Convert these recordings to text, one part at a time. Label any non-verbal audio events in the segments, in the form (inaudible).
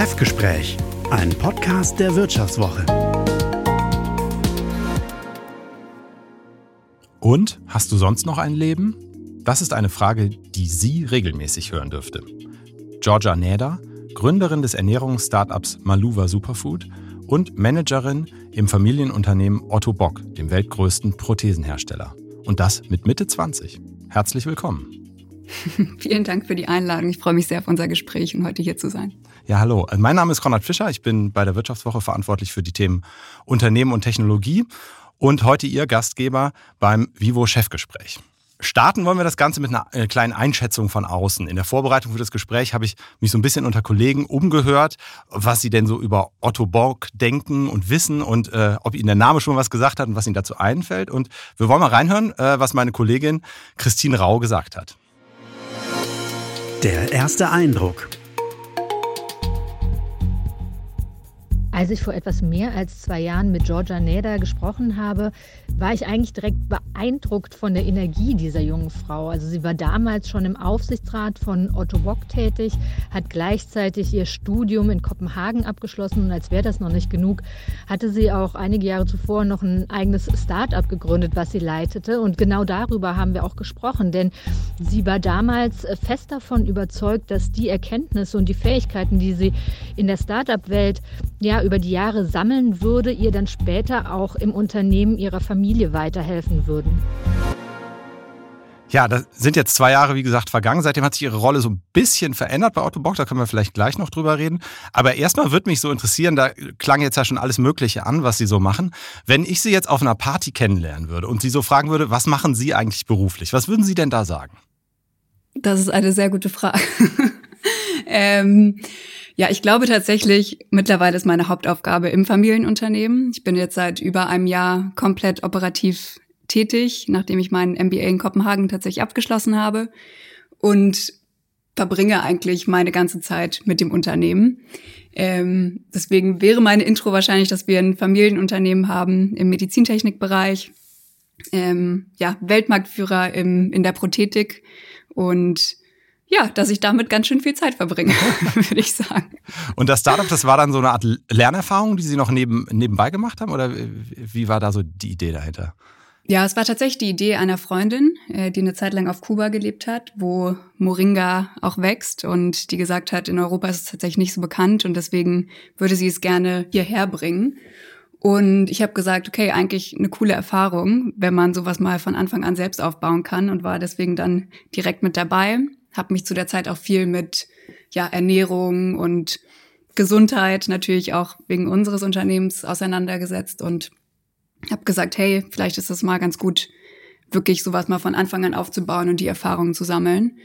Chefgespräch, ein Podcast der Wirtschaftswoche. Und hast du sonst noch ein Leben? Das ist eine Frage, die Sie regelmäßig hören dürfte. Georgia Neda, Gründerin des Ernährungsstartups Maluva Superfood und Managerin im Familienunternehmen Otto Bock, dem weltgrößten Prothesenhersteller. Und das mit Mitte 20. Herzlich willkommen. (laughs) Vielen Dank für die Einladung. Ich freue mich sehr auf unser Gespräch und heute hier zu sein. Ja, hallo. Mein Name ist Konrad Fischer. Ich bin bei der Wirtschaftswoche verantwortlich für die Themen Unternehmen und Technologie und heute Ihr Gastgeber beim Vivo Chefgespräch. Starten wollen wir das Ganze mit einer äh, kleinen Einschätzung von außen. In der Vorbereitung für das Gespräch habe ich mich so ein bisschen unter Kollegen umgehört, was sie denn so über Otto Borg denken und wissen und äh, ob ihnen der Name schon was gesagt hat und was ihnen dazu einfällt. Und wir wollen mal reinhören, äh, was meine Kollegin Christine Rau gesagt hat. Der erste Eindruck. Als ich vor etwas mehr als zwei Jahren mit Georgia Neda gesprochen habe, war ich eigentlich direkt beeindruckt von der Energie dieser jungen Frau. Also sie war damals schon im Aufsichtsrat von Otto Bock tätig, hat gleichzeitig ihr Studium in Kopenhagen abgeschlossen und als wäre das noch nicht genug, hatte sie auch einige Jahre zuvor noch ein eigenes Start-up gegründet, was sie leitete. Und genau darüber haben wir auch gesprochen, denn sie war damals fest davon überzeugt, dass die Erkenntnisse und die Fähigkeiten, die sie in der Start-up-Welt ja über die Jahre sammeln würde, ihr dann später auch im Unternehmen ihrer Familie weiterhelfen würden. Ja, da sind jetzt zwei Jahre, wie gesagt, vergangen. Seitdem hat sich Ihre Rolle so ein bisschen verändert bei Otto Bock. Da können wir vielleicht gleich noch drüber reden. Aber erstmal würde mich so interessieren, da klang jetzt ja schon alles Mögliche an, was Sie so machen. Wenn ich Sie jetzt auf einer Party kennenlernen würde und Sie so fragen würde, was machen Sie eigentlich beruflich? Was würden Sie denn da sagen? Das ist eine sehr gute Frage. Ähm, ja, ich glaube tatsächlich, mittlerweile ist meine Hauptaufgabe im Familienunternehmen. Ich bin jetzt seit über einem Jahr komplett operativ tätig, nachdem ich meinen MBA in Kopenhagen tatsächlich abgeschlossen habe und verbringe eigentlich meine ganze Zeit mit dem Unternehmen. Ähm, deswegen wäre meine Intro wahrscheinlich, dass wir ein Familienunternehmen haben im Medizintechnikbereich, ähm, ja, Weltmarktführer im, in der Prothetik und ja, dass ich damit ganz schön viel Zeit verbringe, (laughs) würde ich sagen. Und das Startup, das war dann so eine Art Lernerfahrung, die Sie noch neben, nebenbei gemacht haben? Oder wie war da so die Idee dahinter? Ja, es war tatsächlich die Idee einer Freundin, äh, die eine Zeit lang auf Kuba gelebt hat, wo Moringa auch wächst und die gesagt hat, in Europa ist es tatsächlich nicht so bekannt und deswegen würde sie es gerne hierher bringen. Und ich habe gesagt, okay, eigentlich eine coole Erfahrung, wenn man sowas mal von Anfang an selbst aufbauen kann und war deswegen dann direkt mit dabei habe mich zu der Zeit auch viel mit ja, Ernährung und Gesundheit natürlich auch wegen unseres Unternehmens auseinandergesetzt und habe gesagt, hey, vielleicht ist es mal ganz gut, wirklich sowas mal von Anfang an aufzubauen und die Erfahrungen zu sammeln.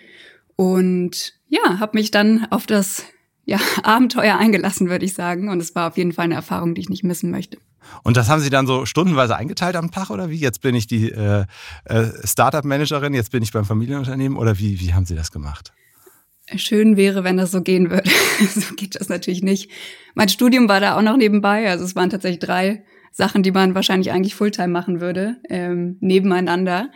Und ja, habe mich dann auf das ja, (laughs) Abenteuer eingelassen, würde ich sagen. Und es war auf jeden Fall eine Erfahrung, die ich nicht missen möchte. Und das haben Sie dann so stundenweise eingeteilt am Tag oder wie? Jetzt bin ich die äh, äh, Startup-Managerin, jetzt bin ich beim Familienunternehmen oder wie, wie haben Sie das gemacht? Schön wäre, wenn das so gehen würde. (laughs) so geht das natürlich nicht. Mein Studium war da auch noch nebenbei. Also es waren tatsächlich drei Sachen, die man wahrscheinlich eigentlich Fulltime machen würde, ähm, nebeneinander.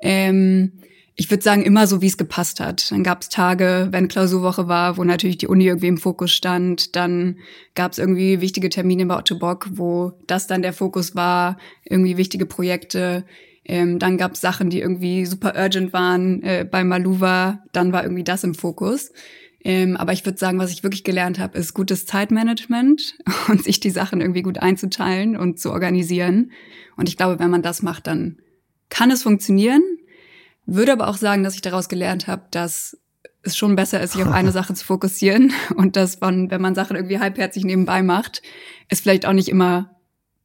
Ähm, ich würde sagen, immer so, wie es gepasst hat. Dann gab es Tage, wenn Klausurwoche war, wo natürlich die Uni irgendwie im Fokus stand. Dann gab es irgendwie wichtige Termine bei Otto Bock, wo das dann der Fokus war, irgendwie wichtige Projekte. Ähm, dann gab es Sachen, die irgendwie super urgent waren äh, bei Maluva. Dann war irgendwie das im Fokus. Ähm, aber ich würde sagen, was ich wirklich gelernt habe, ist gutes Zeitmanagement (laughs) und sich die Sachen irgendwie gut einzuteilen und zu organisieren. Und ich glaube, wenn man das macht, dann kann es funktionieren. Würde aber auch sagen, dass ich daraus gelernt habe, dass es schon besser ist, sich auf eine (laughs) Sache zu fokussieren und dass man, wenn man Sachen irgendwie halbherzig nebenbei macht, es vielleicht auch nicht immer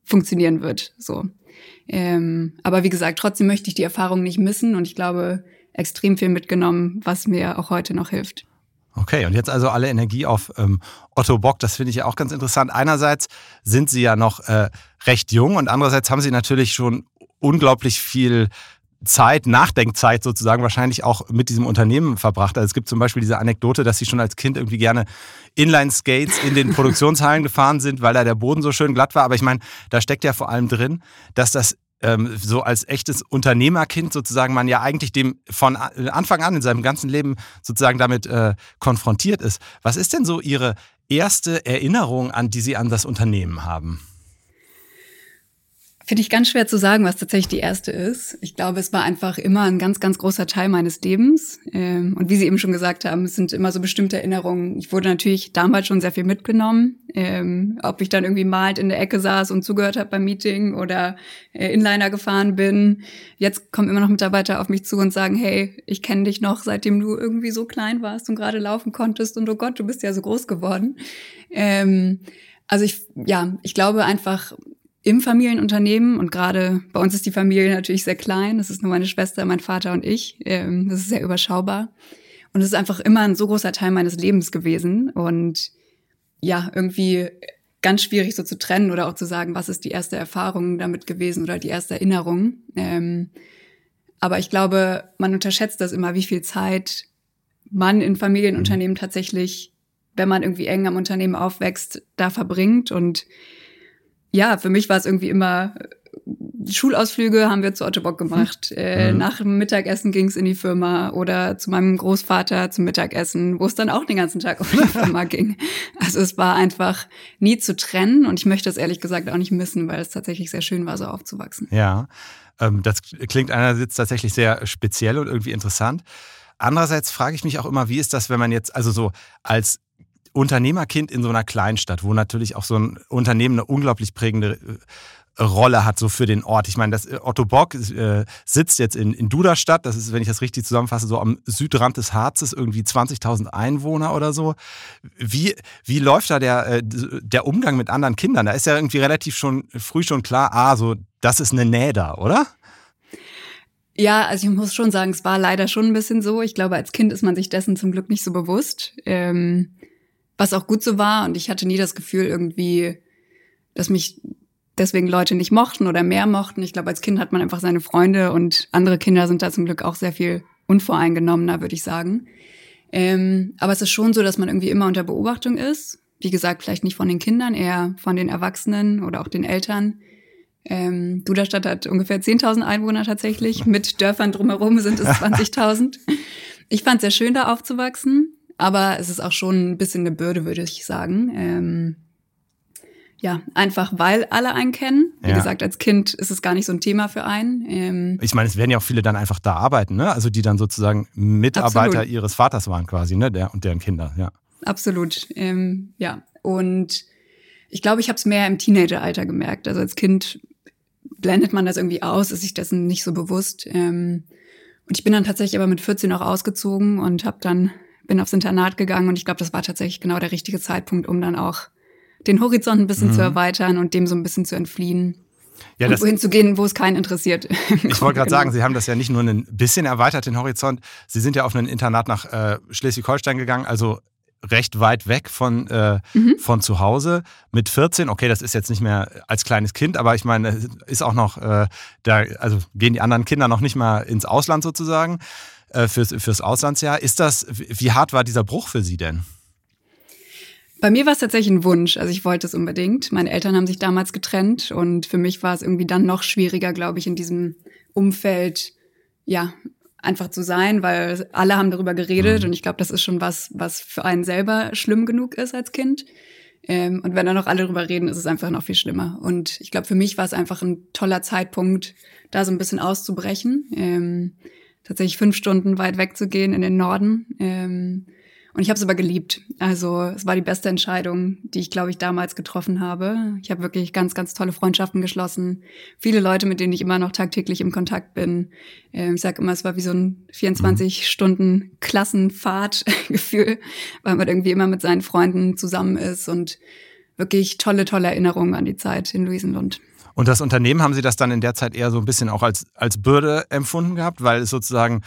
funktionieren wird. So. Ähm, aber wie gesagt, trotzdem möchte ich die Erfahrung nicht missen und ich glaube, extrem viel mitgenommen, was mir auch heute noch hilft. Okay, und jetzt also alle Energie auf ähm, Otto Bock, das finde ich ja auch ganz interessant. Einerseits sind Sie ja noch äh, recht jung und andererseits haben Sie natürlich schon unglaublich viel Zeit, Nachdenkzeit sozusagen wahrscheinlich auch mit diesem Unternehmen verbracht. Also es gibt zum Beispiel diese Anekdote, dass sie schon als Kind irgendwie gerne Inline-Skates in den Produktionshallen (laughs) gefahren sind, weil da der Boden so schön glatt war. Aber ich meine, da steckt ja vor allem drin, dass das ähm, so als echtes Unternehmerkind sozusagen man ja eigentlich dem von Anfang an in seinem ganzen Leben sozusagen damit äh, konfrontiert ist. Was ist denn so Ihre erste Erinnerung, an die Sie an das Unternehmen haben? Finde ich ganz schwer zu sagen, was tatsächlich die erste ist. Ich glaube, es war einfach immer ein ganz, ganz großer Teil meines Lebens. Ähm, und wie Sie eben schon gesagt haben, es sind immer so bestimmte Erinnerungen. Ich wurde natürlich damals schon sehr viel mitgenommen. Ähm, ob ich dann irgendwie malt in der Ecke saß und zugehört habe beim Meeting oder äh, Inliner gefahren bin. Jetzt kommen immer noch Mitarbeiter auf mich zu und sagen, hey, ich kenne dich noch, seitdem du irgendwie so klein warst und gerade laufen konntest. Und oh Gott, du bist ja so groß geworden. Ähm, also ich, ja, ich glaube einfach, im Familienunternehmen und gerade bei uns ist die Familie natürlich sehr klein. Das ist nur meine Schwester, mein Vater und ich. Ähm, das ist sehr überschaubar. Und es ist einfach immer ein so großer Teil meines Lebens gewesen. Und ja, irgendwie ganz schwierig so zu trennen oder auch zu sagen, was ist die erste Erfahrung damit gewesen oder die erste Erinnerung. Ähm, aber ich glaube, man unterschätzt das immer, wie viel Zeit man in Familienunternehmen mhm. tatsächlich, wenn man irgendwie eng am Unternehmen aufwächst, da verbringt und ja, für mich war es irgendwie immer Schulausflüge haben wir zu Otto Bock gemacht. Mhm. Äh, mhm. Nach dem Mittagessen ging's in die Firma oder zu meinem Großvater zum Mittagessen, wo es dann auch den ganzen Tag um die (laughs) Firma ging. Also es war einfach nie zu trennen und ich möchte es ehrlich gesagt auch nicht missen, weil es tatsächlich sehr schön war, so aufzuwachsen. Ja, ähm, das klingt einerseits tatsächlich sehr speziell und irgendwie interessant. Andererseits frage ich mich auch immer, wie ist das, wenn man jetzt also so als Unternehmerkind in so einer Kleinstadt, wo natürlich auch so ein Unternehmen eine unglaublich prägende äh, Rolle hat, so für den Ort. Ich meine, das äh, Otto Bock äh, sitzt jetzt in, in Duderstadt, das ist, wenn ich das richtig zusammenfasse, so am Südrand des Harzes, irgendwie 20.000 Einwohner oder so. Wie, wie läuft da der, äh, der Umgang mit anderen Kindern? Da ist ja irgendwie relativ schon früh schon klar, ah, so, das ist eine Nähe da, oder? Ja, also ich muss schon sagen, es war leider schon ein bisschen so. Ich glaube, als Kind ist man sich dessen zum Glück nicht so bewusst. Ähm was auch gut so war. Und ich hatte nie das Gefühl irgendwie, dass mich deswegen Leute nicht mochten oder mehr mochten. Ich glaube, als Kind hat man einfach seine Freunde und andere Kinder sind da zum Glück auch sehr viel unvoreingenommener, würde ich sagen. Ähm, aber es ist schon so, dass man irgendwie immer unter Beobachtung ist. Wie gesagt, vielleicht nicht von den Kindern, eher von den Erwachsenen oder auch den Eltern. Ähm, Duderstadt hat ungefähr 10.000 Einwohner tatsächlich. Mit Dörfern drumherum sind es (laughs) 20.000. Ich fand es sehr schön, da aufzuwachsen aber es ist auch schon ein bisschen eine Bürde, würde ich sagen. Ähm, ja, einfach weil alle einen kennen. Wie ja. gesagt, als Kind ist es gar nicht so ein Thema für einen. Ähm, ich meine, es werden ja auch viele dann einfach da arbeiten, ne? Also die dann sozusagen Mitarbeiter absolut. ihres Vaters waren quasi, ne? Der und deren Kinder, ja. Absolut. Ähm, ja. Und ich glaube, ich habe es mehr im Teenageralter gemerkt. Also als Kind blendet man das irgendwie aus, ist sich dessen nicht so bewusst. Ähm, und ich bin dann tatsächlich aber mit 14 auch ausgezogen und habe dann bin aufs Internat gegangen und ich glaube, das war tatsächlich genau der richtige Zeitpunkt, um dann auch den Horizont ein bisschen mhm. zu erweitern und dem so ein bisschen zu entfliehen. Ja, und wohin zu gehen, wo es keinen interessiert. (laughs) Ich wollte gerade sagen, Sie haben das ja nicht nur ein bisschen erweitert, den Horizont. Sie sind ja auf ein Internat nach äh, Schleswig-Holstein gegangen, also recht weit weg von, äh, mhm. von zu Hause. Mit 14, okay, das ist jetzt nicht mehr als kleines Kind, aber ich meine, ist auch noch, äh, da, also gehen die anderen Kinder noch nicht mal ins Ausland sozusagen äh, fürs, fürs Auslandsjahr. Ist das, wie hart war dieser Bruch für Sie denn? Bei mir war es tatsächlich ein Wunsch. Also ich wollte es unbedingt. Meine Eltern haben sich damals getrennt und für mich war es irgendwie dann noch schwieriger, glaube ich, in diesem Umfeld, ja, einfach zu sein, weil alle haben darüber geredet mhm. und ich glaube, das ist schon was, was für einen selber schlimm genug ist als Kind. Ähm, und wenn dann noch alle darüber reden, ist es einfach noch viel schlimmer. Und ich glaube, für mich war es einfach ein toller Zeitpunkt, da so ein bisschen auszubrechen. Ähm, tatsächlich fünf Stunden weit weg zu gehen in den Norden. Ähm, und ich habe es aber geliebt. Also es war die beste Entscheidung, die ich, glaube ich, damals getroffen habe. Ich habe wirklich ganz, ganz tolle Freundschaften geschlossen. Viele Leute, mit denen ich immer noch tagtäglich im Kontakt bin. Ähm, ich sage immer, es war wie so ein 24-Stunden-Klassenfahrt-Gefühl, (laughs) weil man irgendwie immer mit seinen Freunden zusammen ist und wirklich tolle, tolle Erinnerungen an die Zeit in Luisenlund. Und das Unternehmen haben Sie das dann in der Zeit eher so ein bisschen auch als, als Bürde empfunden gehabt, weil es sozusagen,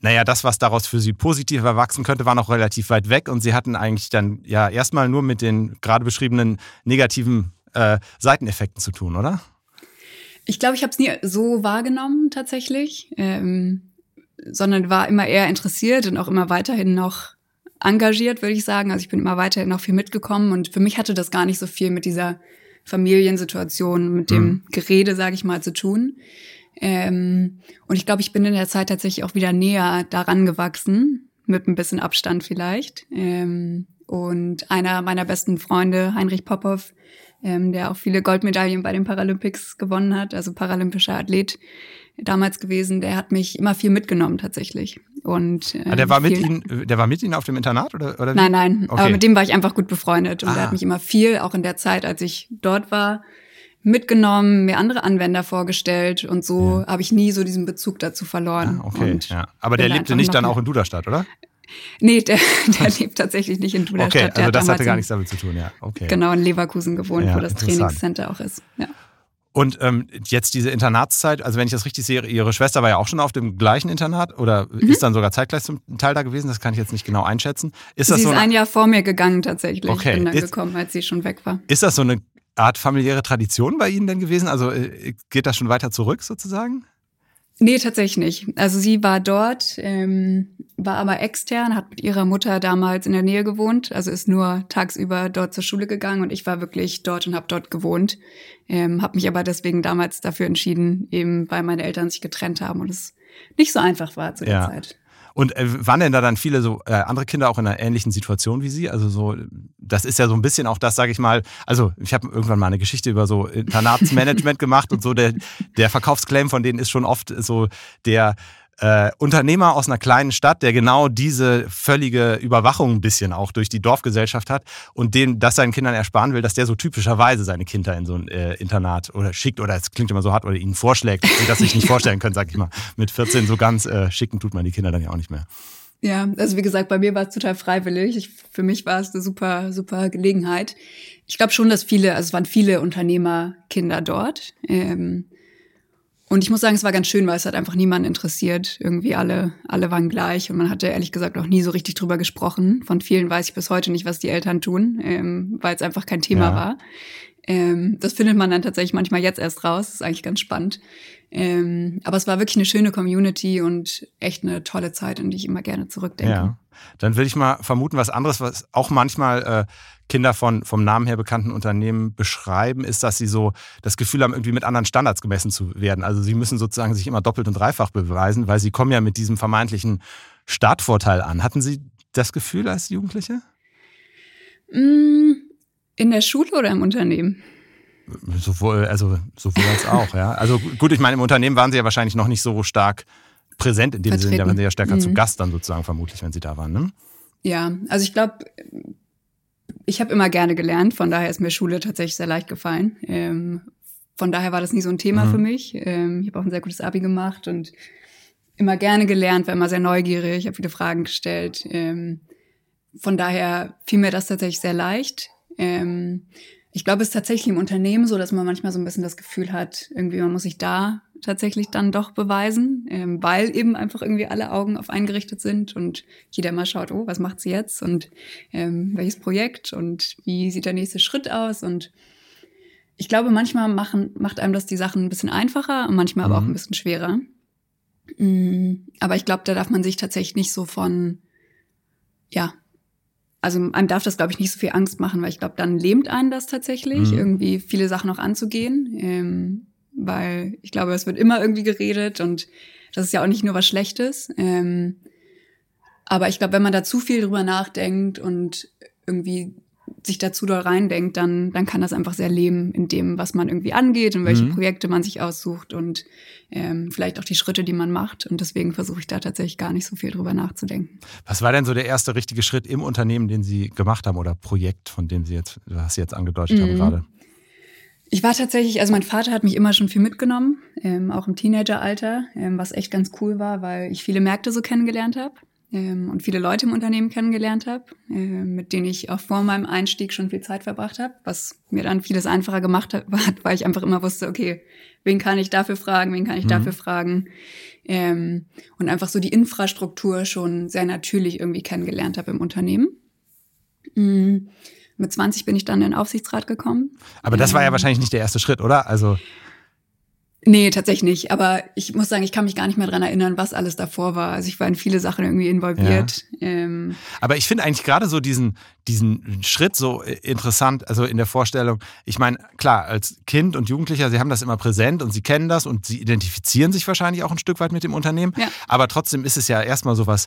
naja, das, was daraus für Sie positiv erwachsen könnte, war noch relativ weit weg und Sie hatten eigentlich dann ja erstmal nur mit den gerade beschriebenen negativen äh, Seiteneffekten zu tun, oder? Ich glaube, ich habe es nie so wahrgenommen tatsächlich, ähm, sondern war immer eher interessiert und auch immer weiterhin noch engagiert, würde ich sagen. Also ich bin immer weiterhin noch viel mitgekommen und für mich hatte das gar nicht so viel mit dieser Familiensituation, mit dem mhm. Gerede, sage ich mal, zu tun. Ähm, und ich glaube, ich bin in der Zeit tatsächlich auch wieder näher daran gewachsen, mit ein bisschen Abstand vielleicht. Ähm, Und einer meiner besten Freunde, Heinrich Popov, ähm, der auch viele Goldmedaillen bei den Paralympics gewonnen hat, also paralympischer Athlet damals gewesen, der hat mich immer viel mitgenommen tatsächlich. Und, äh, ah, der war mit Ihnen, der war mit Ihnen auf dem Internat oder, oder wie? Nein, nein, okay. aber mit dem war ich einfach gut befreundet und ah. der hat mich immer viel, auch in der Zeit, als ich dort war, mitgenommen, mir andere Anwender vorgestellt und so ja. habe ich nie so diesen Bezug dazu verloren. Ah, okay, ja. Aber der lebte nicht dann auch in Duderstadt, oder? Nee, der, (laughs) der (laughs) lebt tatsächlich nicht in Duderstadt. Okay, also das hatte gar nichts damit zu tun, ja. Okay. Genau, in Leverkusen gewohnt, ja, wo das Trainingscenter auch ist. Ja. Und ähm, jetzt diese Internatszeit, also wenn ich das richtig sehe, Ihre Schwester war ja auch schon auf dem gleichen Internat oder mhm. ist dann sogar zeitgleich zum Teil da gewesen? Das kann ich jetzt nicht genau einschätzen. Ist das sie so ist ein Jahr vor mir gegangen tatsächlich. Okay. Ich bin dann ist, gekommen, als sie schon weg war. Ist das so eine Art familiäre Tradition bei Ihnen denn gewesen? Also äh, geht das schon weiter zurück sozusagen? Nee, tatsächlich nicht. Also sie war dort, ähm, war aber extern, hat mit ihrer Mutter damals in der Nähe gewohnt, also ist nur tagsüber dort zur Schule gegangen und ich war wirklich dort und habe dort gewohnt. Ähm, habe mich aber deswegen damals dafür entschieden, eben weil meine Eltern sich getrennt haben und es nicht so einfach war zu der ja. Zeit. Und äh, waren denn da dann viele so äh, andere Kinder auch in einer ähnlichen Situation wie Sie? Also so, das ist ja so ein bisschen auch das, sage ich mal. Also ich habe irgendwann mal eine Geschichte über so Internatsmanagement (laughs) gemacht und so der der Verkaufsclaim von denen ist schon oft so der äh, Unternehmer aus einer kleinen Stadt, der genau diese völlige Überwachung ein bisschen auch durch die Dorfgesellschaft hat und den das seinen Kindern ersparen will, dass der so typischerweise seine Kinder in so ein äh, Internat oder schickt oder es klingt immer so hart oder ihnen vorschlägt, die das sich nicht vorstellen können, sag ich mal. Mit 14 so ganz äh, schicken tut man die Kinder dann ja auch nicht mehr. Ja, also wie gesagt, bei mir war es total freiwillig. Ich, für mich war es eine super, super Gelegenheit. Ich glaube schon, dass viele, also es waren viele Unternehmerkinder dort. Ähm, und ich muss sagen, es war ganz schön, weil es hat einfach niemanden interessiert. Irgendwie alle, alle waren gleich und man hatte ehrlich gesagt auch nie so richtig drüber gesprochen. Von vielen weiß ich bis heute nicht, was die Eltern tun, ähm, weil es einfach kein Thema ja. war. Ähm, das findet man dann tatsächlich manchmal jetzt erst raus. Das ist eigentlich ganz spannend. Ähm, aber es war wirklich eine schöne Community und echt eine tolle Zeit, an die ich immer gerne zurückdenke. Ja. Dann will ich mal vermuten, was anderes, was auch manchmal äh, Kinder von vom Namen her bekannten Unternehmen beschreiben, ist, dass sie so das Gefühl haben, irgendwie mit anderen Standards gemessen zu werden. Also sie müssen sozusagen sich immer doppelt und dreifach beweisen, weil sie kommen ja mit diesem vermeintlichen Startvorteil an. Hatten Sie das Gefühl als Jugendliche? Mm, in der Schule oder im Unternehmen? Sowohl, also sowohl als auch, ja. Also gut, ich meine, im Unternehmen waren sie ja wahrscheinlich noch nicht so stark präsent in dem Sinne, da waren sie ja stärker mhm. zu Gast dann sozusagen vermutlich, wenn sie da waren, ne? Ja, also ich glaube, ich habe immer gerne gelernt, von daher ist mir Schule tatsächlich sehr leicht gefallen. Ähm, von daher war das nie so ein Thema mhm. für mich. Ähm, ich habe auch ein sehr gutes Abi gemacht und immer gerne gelernt, war immer sehr neugierig, habe viele Fragen gestellt. Ähm, von daher fiel mir das tatsächlich sehr leicht. Ähm, ich glaube, es ist tatsächlich im Unternehmen so, dass man manchmal so ein bisschen das Gefühl hat, irgendwie man muss sich da tatsächlich dann doch beweisen, ähm, weil eben einfach irgendwie alle Augen auf eingerichtet sind und jeder mal schaut, oh, was macht sie jetzt und ähm, welches Projekt und wie sieht der nächste Schritt aus und ich glaube, manchmal machen, macht einem das die Sachen ein bisschen einfacher und manchmal aber auch mhm. ein bisschen schwerer. Mhm. Aber ich glaube, da darf man sich tatsächlich nicht so von, ja, also einem darf das, glaube ich, nicht so viel Angst machen, weil ich glaube, dann lähmt einen das tatsächlich, mhm. irgendwie viele Sachen auch anzugehen. Ähm, weil ich glaube, es wird immer irgendwie geredet und das ist ja auch nicht nur was Schlechtes. Ähm, aber ich glaube, wenn man da zu viel drüber nachdenkt und irgendwie sich dazu da reindenkt, dann, dann kann das einfach sehr leben in dem, was man irgendwie angeht und welche mhm. Projekte man sich aussucht und ähm, vielleicht auch die Schritte, die man macht. Und deswegen versuche ich da tatsächlich gar nicht so viel drüber nachzudenken. Was war denn so der erste richtige Schritt im Unternehmen, den Sie gemacht haben oder Projekt, von dem Sie jetzt, was Sie jetzt angedeutet mhm. haben gerade? Ich war tatsächlich, also mein Vater hat mich immer schon viel mitgenommen, ähm, auch im Teenageralter, ähm, was echt ganz cool war, weil ich viele Märkte so kennengelernt habe ähm, und viele Leute im Unternehmen kennengelernt habe, äh, mit denen ich auch vor meinem Einstieg schon viel Zeit verbracht habe, was mir dann vieles einfacher gemacht (laughs) hat, weil ich einfach immer wusste, okay, wen kann ich dafür fragen, wen kann ich mhm. dafür fragen ähm, und einfach so die Infrastruktur schon sehr natürlich irgendwie kennengelernt habe im Unternehmen. Mhm. Mit 20 bin ich dann in den Aufsichtsrat gekommen. Aber das war ja ähm, wahrscheinlich nicht der erste Schritt, oder? Also Nee, tatsächlich nicht. Aber ich muss sagen, ich kann mich gar nicht mehr dran erinnern, was alles davor war. Also ich war in viele Sachen irgendwie involviert. Ja. Ähm Aber ich finde eigentlich gerade so diesen, diesen Schritt so interessant, also in der Vorstellung. Ich meine, klar, als Kind und Jugendlicher, sie haben das immer präsent und sie kennen das und sie identifizieren sich wahrscheinlich auch ein Stück weit mit dem Unternehmen. Ja. Aber trotzdem ist es ja erstmal so was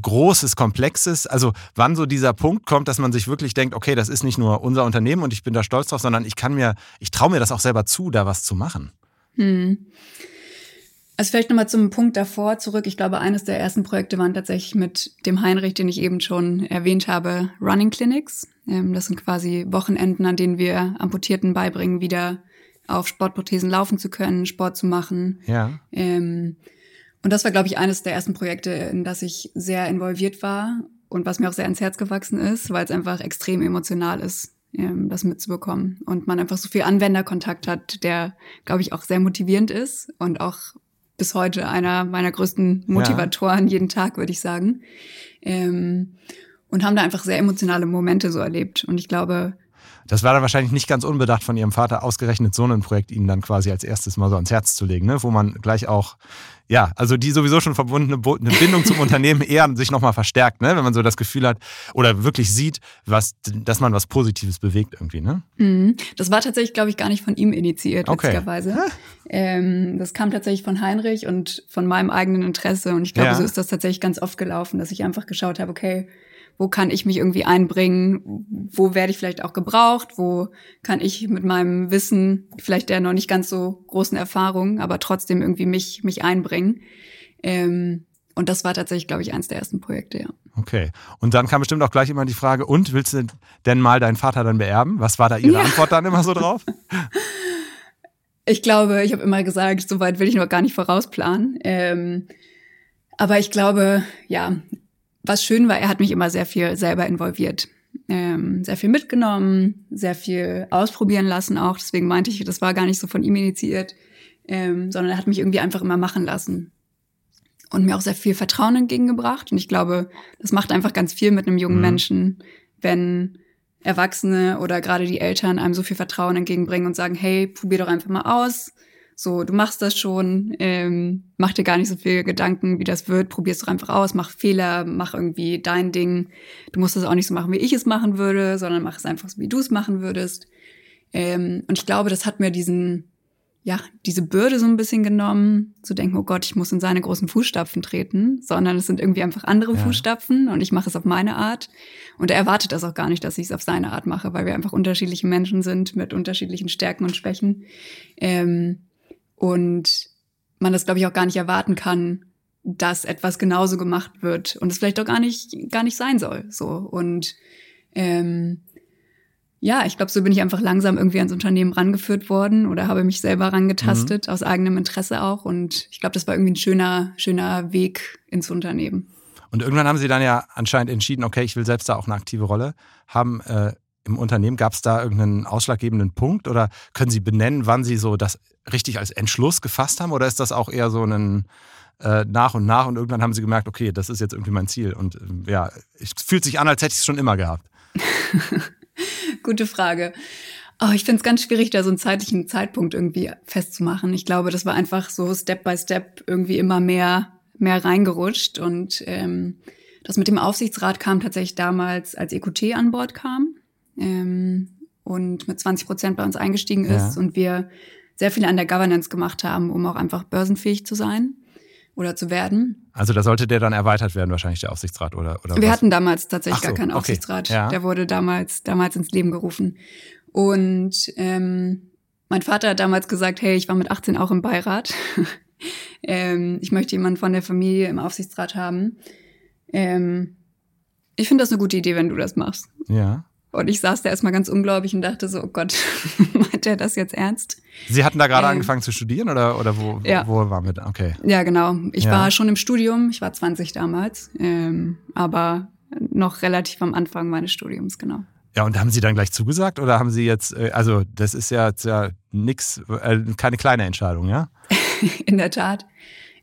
Großes, Komplexes? Also wann so dieser Punkt kommt, dass man sich wirklich denkt, okay, das ist nicht nur unser Unternehmen und ich bin da stolz drauf, sondern ich kann mir, ich traue mir das auch selber zu, da was zu machen. Hm. Also vielleicht nochmal zum Punkt davor zurück. Ich glaube, eines der ersten Projekte waren tatsächlich mit dem Heinrich, den ich eben schon erwähnt habe, Running Clinics. Ähm, das sind quasi Wochenenden, an denen wir Amputierten beibringen, wieder auf Sportprothesen laufen zu können, Sport zu machen. Ja. Ähm, und das war, glaube ich, eines der ersten Projekte, in das ich sehr involviert war und was mir auch sehr ans Herz gewachsen ist, weil es einfach extrem emotional ist, ähm, das mitzubekommen. Und man einfach so viel Anwenderkontakt hat, der, glaube ich, auch sehr motivierend ist und auch bis heute einer meiner größten Motivatoren ja. jeden Tag, würde ich sagen. Ähm, und haben da einfach sehr emotionale Momente so erlebt. Und ich glaube, das war dann wahrscheinlich nicht ganz unbedacht von ihrem Vater, ausgerechnet so ein Projekt ihnen dann quasi als erstes mal so ans Herz zu legen, ne? wo man gleich auch, ja, also die sowieso schon verbundene Bindung zum Unternehmen eher sich nochmal verstärkt, ne? wenn man so das Gefühl hat oder wirklich sieht, was, dass man was Positives bewegt irgendwie. Ne? Mhm. Das war tatsächlich, glaube ich, gar nicht von ihm initiiert, okay. witzigerweise. Ähm, das kam tatsächlich von Heinrich und von meinem eigenen Interesse. Und ich glaube, ja. so ist das tatsächlich ganz oft gelaufen, dass ich einfach geschaut habe, okay, wo kann ich mich irgendwie einbringen, wo werde ich vielleicht auch gebraucht, wo kann ich mit meinem Wissen, vielleicht der noch nicht ganz so großen Erfahrung, aber trotzdem irgendwie mich, mich einbringen. Ähm, und das war tatsächlich, glaube ich, eins der ersten Projekte, ja. Okay. Und dann kam bestimmt auch gleich immer die Frage, und willst du denn mal deinen Vater dann beerben? Was war da Ihre ja. Antwort dann immer so drauf? Ich glaube, ich habe immer gesagt, so weit will ich noch gar nicht vorausplanen. Ähm, aber ich glaube, ja, was schön war, er hat mich immer sehr viel selber involviert. Ähm, sehr viel mitgenommen, sehr viel ausprobieren lassen auch. Deswegen meinte ich, das war gar nicht so von ihm initiiert, ähm, sondern er hat mich irgendwie einfach immer machen lassen. Und mir auch sehr viel Vertrauen entgegengebracht. Und ich glaube, das macht einfach ganz viel mit einem jungen mhm. Menschen, wenn Erwachsene oder gerade die Eltern einem so viel Vertrauen entgegenbringen und sagen, hey, probier doch einfach mal aus. So, du machst das schon, ähm, mach dir gar nicht so viel Gedanken, wie das wird, probier's doch einfach aus, mach Fehler, mach irgendwie dein Ding. Du musst es auch nicht so machen, wie ich es machen würde, sondern mach es einfach so, wie du es machen würdest. Ähm, und ich glaube, das hat mir diesen, ja, diese Bürde so ein bisschen genommen, zu denken, oh Gott, ich muss in seine großen Fußstapfen treten, sondern es sind irgendwie einfach andere ja. Fußstapfen und ich mache es auf meine Art. Und er erwartet das auch gar nicht, dass ich es auf seine Art mache, weil wir einfach unterschiedliche Menschen sind mit unterschiedlichen Stärken und Schwächen. Ähm, und man das, glaube ich, auch gar nicht erwarten kann, dass etwas genauso gemacht wird und es vielleicht auch gar nicht, gar nicht sein soll. So. Und ähm, ja, ich glaube, so bin ich einfach langsam irgendwie ans Unternehmen rangeführt worden oder habe mich selber rangetastet, mhm. aus eigenem Interesse auch. Und ich glaube, das war irgendwie ein schöner, schöner Weg ins Unternehmen. Und irgendwann haben Sie dann ja anscheinend entschieden, okay, ich will selbst da auch eine aktive Rolle haben. Äh, Im Unternehmen gab es da irgendeinen ausschlaggebenden Punkt oder können Sie benennen, wann Sie so das richtig als Entschluss gefasst haben oder ist das auch eher so ein äh, nach und nach und irgendwann haben sie gemerkt, okay, das ist jetzt irgendwie mein Ziel und äh, ja, es fühlt sich an, als hätte ich es schon immer gehabt. (laughs) Gute Frage. Oh, ich finde es ganz schwierig, da so einen zeitlichen Zeitpunkt irgendwie festzumachen. Ich glaube, das war einfach so Step by Step irgendwie immer mehr, mehr reingerutscht. Und ähm, das mit dem Aufsichtsrat kam tatsächlich damals, als EQT an Bord kam ähm, und mit 20 Prozent bei uns eingestiegen ist ja. und wir sehr viel an der Governance gemacht haben, um auch einfach börsenfähig zu sein oder zu werden. Also da sollte der dann erweitert werden, wahrscheinlich der Aufsichtsrat oder oder Wir was? hatten damals tatsächlich so, gar keinen okay. Aufsichtsrat. Ja. Der wurde damals damals ins Leben gerufen. Und ähm, mein Vater hat damals gesagt, hey, ich war mit 18 auch im Beirat. (laughs) ähm, ich möchte jemanden von der Familie im Aufsichtsrat haben. Ähm, ich finde das eine gute Idee, wenn du das machst. Ja. Und ich saß da erstmal ganz ungläubig und dachte so, oh Gott, (laughs) meint er das jetzt ernst? Sie hatten da gerade ähm, angefangen zu studieren oder, oder wo, ja. wo waren wir da? Okay. Ja, genau. Ich ja. war schon im Studium, ich war 20 damals, ähm, aber noch relativ am Anfang meines Studiums, genau. Ja, und haben Sie dann gleich zugesagt oder haben Sie jetzt, äh, also das ist ja, ja nix, äh, keine kleine Entscheidung, ja? (laughs) In der Tat.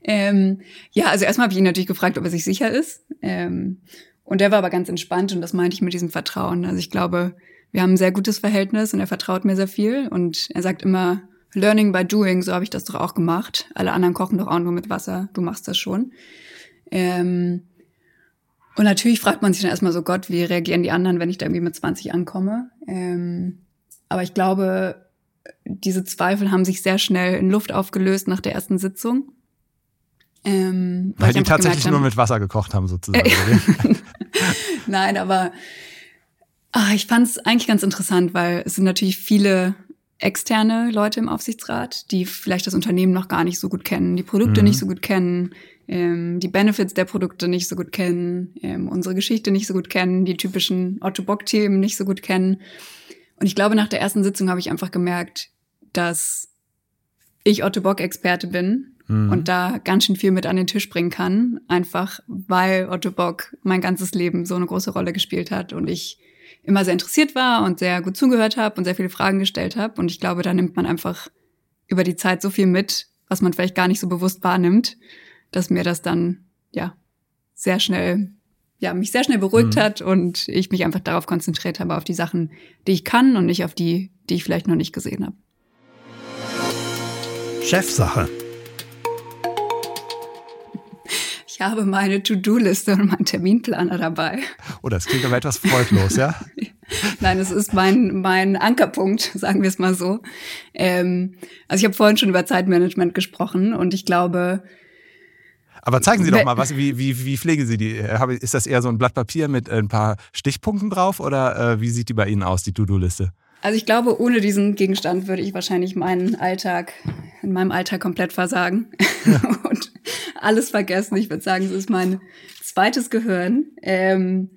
Ähm, ja, also erstmal habe ich ihn natürlich gefragt, ob er sich sicher ist. Ähm, und der war aber ganz entspannt und das meinte ich mit diesem Vertrauen. Also ich glaube, wir haben ein sehr gutes Verhältnis und er vertraut mir sehr viel und er sagt immer, Learning by doing, so habe ich das doch auch gemacht. Alle anderen kochen doch auch nur mit Wasser, du machst das schon. Ähm und natürlich fragt man sich dann erstmal so, Gott, wie reagieren die anderen, wenn ich da irgendwie mit 20 ankomme? Ähm aber ich glaube, diese Zweifel haben sich sehr schnell in Luft aufgelöst nach der ersten Sitzung. Ähm, weil, weil die tatsächlich nur mit Wasser gekocht haben, sozusagen. (laughs) Nein, aber ach, ich fand es eigentlich ganz interessant, weil es sind natürlich viele externe Leute im Aufsichtsrat, die vielleicht das Unternehmen noch gar nicht so gut kennen, die Produkte mhm. nicht so gut kennen, ähm, die Benefits der Produkte nicht so gut kennen, ähm, unsere Geschichte nicht so gut kennen, die typischen Otto-Bock-Themen nicht so gut kennen. Und ich glaube, nach der ersten Sitzung habe ich einfach gemerkt, dass ich Otto Bock-Experte bin mhm. und da ganz schön viel mit an den Tisch bringen kann, einfach weil Otto Bock mein ganzes Leben so eine große Rolle gespielt hat und ich immer sehr interessiert war und sehr gut zugehört habe und sehr viele Fragen gestellt habe. Und ich glaube, da nimmt man einfach über die Zeit so viel mit, was man vielleicht gar nicht so bewusst wahrnimmt, dass mir das dann ja sehr schnell ja mich sehr schnell beruhigt mhm. hat und ich mich einfach darauf konzentriert habe auf die Sachen, die ich kann und nicht auf die, die ich vielleicht noch nicht gesehen habe. Chefsache. Ich habe meine To-Do-Liste und meinen Terminplaner dabei. Oh, das klingt aber etwas freudlos, ja? (laughs) Nein, es ist mein, mein Ankerpunkt, sagen wir es mal so. Ähm, also ich habe vorhin schon über Zeitmanagement gesprochen und ich glaube, aber zeigen Sie doch mal, was, wie, wie, wie pflegen Sie die? Ist das eher so ein Blatt Papier mit ein paar Stichpunkten drauf oder äh, wie sieht die bei Ihnen aus, die To-Do-Liste? Also ich glaube, ohne diesen Gegenstand würde ich wahrscheinlich meinen Alltag, in meinem Alltag komplett versagen (laughs) und alles vergessen. Ich würde sagen, es ist mein zweites Gehirn. Ähm,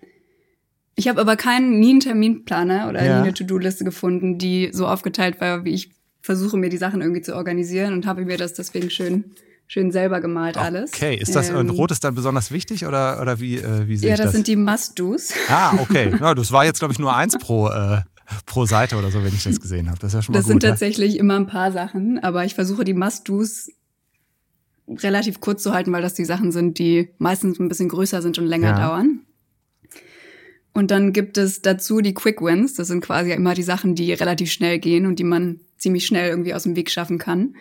ich habe aber keinen, nie einen Terminplaner oder ja. nie eine To-Do-Liste gefunden, die so aufgeteilt war, wie ich versuche, mir die Sachen irgendwie zu organisieren und habe mir das deswegen schön schön selber gemalt alles. Okay, ist das ähm, Rot ist dann besonders wichtig oder, oder wie, äh, wie sehe ja, ich das? Ja, das sind die Must-Dos. Ah, okay. (laughs) Ja, das war jetzt, glaube ich, nur eins pro, äh, pro Seite oder so, wenn ich das gesehen habe. Das ist ja schon mal das gut. Das sind tatsächlich immer ein paar Sachen, aber ich versuche die Must-Dos relativ kurz zu halten, weil das die Sachen sind, die meistens ein bisschen größer sind und länger ja. dauern. Und dann gibt es dazu die Quick Wins. Das sind quasi immer die Sachen, die relativ schnell gehen und die man ziemlich schnell irgendwie aus dem Weg schaffen kann.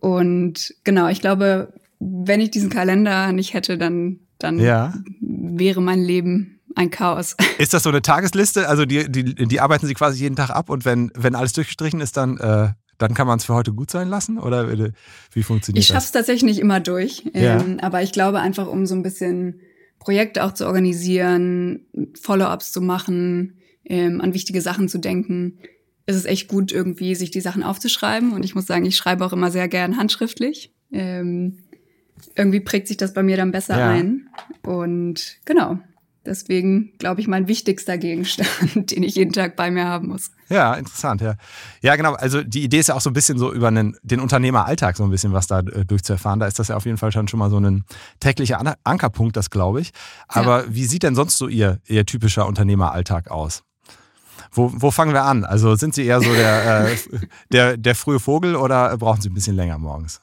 Und genau, ich glaube, wenn ich diesen Kalender nicht hätte, dann, dann ja. wäre mein Leben ein Chaos. (laughs) Ist das so eine Tagesliste? Also die, die, die arbeiten Sie quasi jeden Tag ab und wenn, wenn alles durchgestrichen ist, dann, äh, dann kann man es für heute gut sein lassen? Oder wie funktioniert ich das? Ich schaffe es tatsächlich nicht immer durch. Ja. Ähm, aber ich glaube einfach, um so ein bisschen Projekte auch zu organisieren, Follow-ups zu machen, ähm, an wichtige Sachen zu denken, ist es echt gut, irgendwie sich die Sachen aufzuschreiben. Und ich muss sagen, ich schreibe auch immer sehr gern handschriftlich. Ähm, irgendwie prägt sich das bei mir dann besser ja. ein. Und genau, Deswegen glaube ich mein wichtigster Gegenstand, (laughs) den ich jeden Tag bei mir haben muss. Ja, interessant, ja. Ja, genau. Also die Idee ist ja auch so ein bisschen so über einen, den Unternehmeralltag so ein bisschen was da äh, durchzuerfahren. Da ist das ja auf jeden Fall schon, schon mal so ein täglicher An Ankerpunkt, das glaube ich. Aber ja. wie sieht denn sonst so Ihr, Ihr typischer Unternehmeralltag aus? Wo, wo fangen wir an? Also sind Sie eher so der, äh, (laughs) der, der frühe Vogel oder brauchen Sie ein bisschen länger morgens?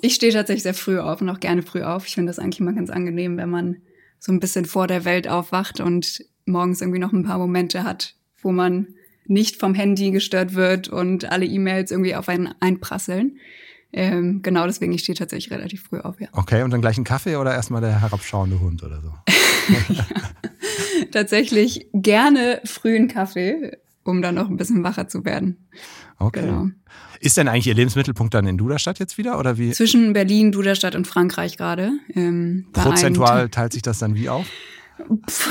Ich stehe tatsächlich sehr früh auf und auch gerne früh auf. Ich finde das eigentlich immer ganz angenehm, wenn man so ein bisschen vor der Welt aufwacht und morgens irgendwie noch ein paar Momente hat, wo man nicht vom Handy gestört wird und alle E-Mails irgendwie auf einen einprasseln. Ähm, genau deswegen, ich stehe tatsächlich relativ früh auf, ja. Okay, und dann gleich einen Kaffee oder erstmal der herabschauende Hund oder so? (laughs) ja, tatsächlich gerne frühen Kaffee, um dann noch ein bisschen wacher zu werden. Okay. Genau. Ist denn eigentlich Ihr Lebensmittelpunkt dann in Duderstadt jetzt wieder oder wie? Zwischen Berlin, Duderstadt und Frankreich gerade. Ähm, Prozentual teilt sich das dann wie auf? Pff,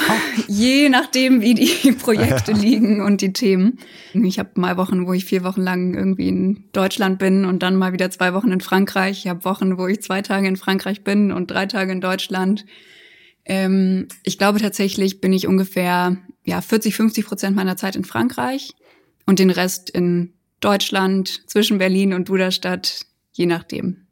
je nachdem, wie die (laughs) Projekte liegen und die Themen. Ich habe mal Wochen, wo ich vier Wochen lang irgendwie in Deutschland bin und dann mal wieder zwei Wochen in Frankreich. Ich habe Wochen, wo ich zwei Tage in Frankreich bin und drei Tage in Deutschland. Ähm, ich glaube tatsächlich bin ich ungefähr ja 40, 50 Prozent meiner Zeit in Frankreich und den Rest in Deutschland, zwischen Berlin und Duderstadt, je nachdem.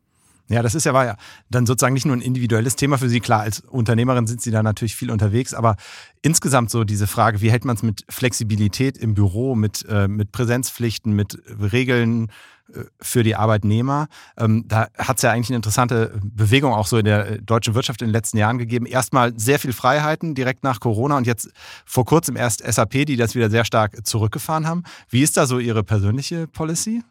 Ja, das ist ja, war ja dann sozusagen nicht nur ein individuelles Thema für Sie. Klar, als Unternehmerin sind Sie da natürlich viel unterwegs, aber insgesamt so diese Frage, wie hält man es mit Flexibilität im Büro, mit, äh, mit Präsenzpflichten, mit Regeln für die Arbeitnehmer. Ähm, da hat es ja eigentlich eine interessante Bewegung auch so in der deutschen Wirtschaft in den letzten Jahren gegeben. Erstmal sehr viel Freiheiten direkt nach Corona und jetzt vor kurzem erst SAP, die das wieder sehr stark zurückgefahren haben. Wie ist da so Ihre persönliche Policy?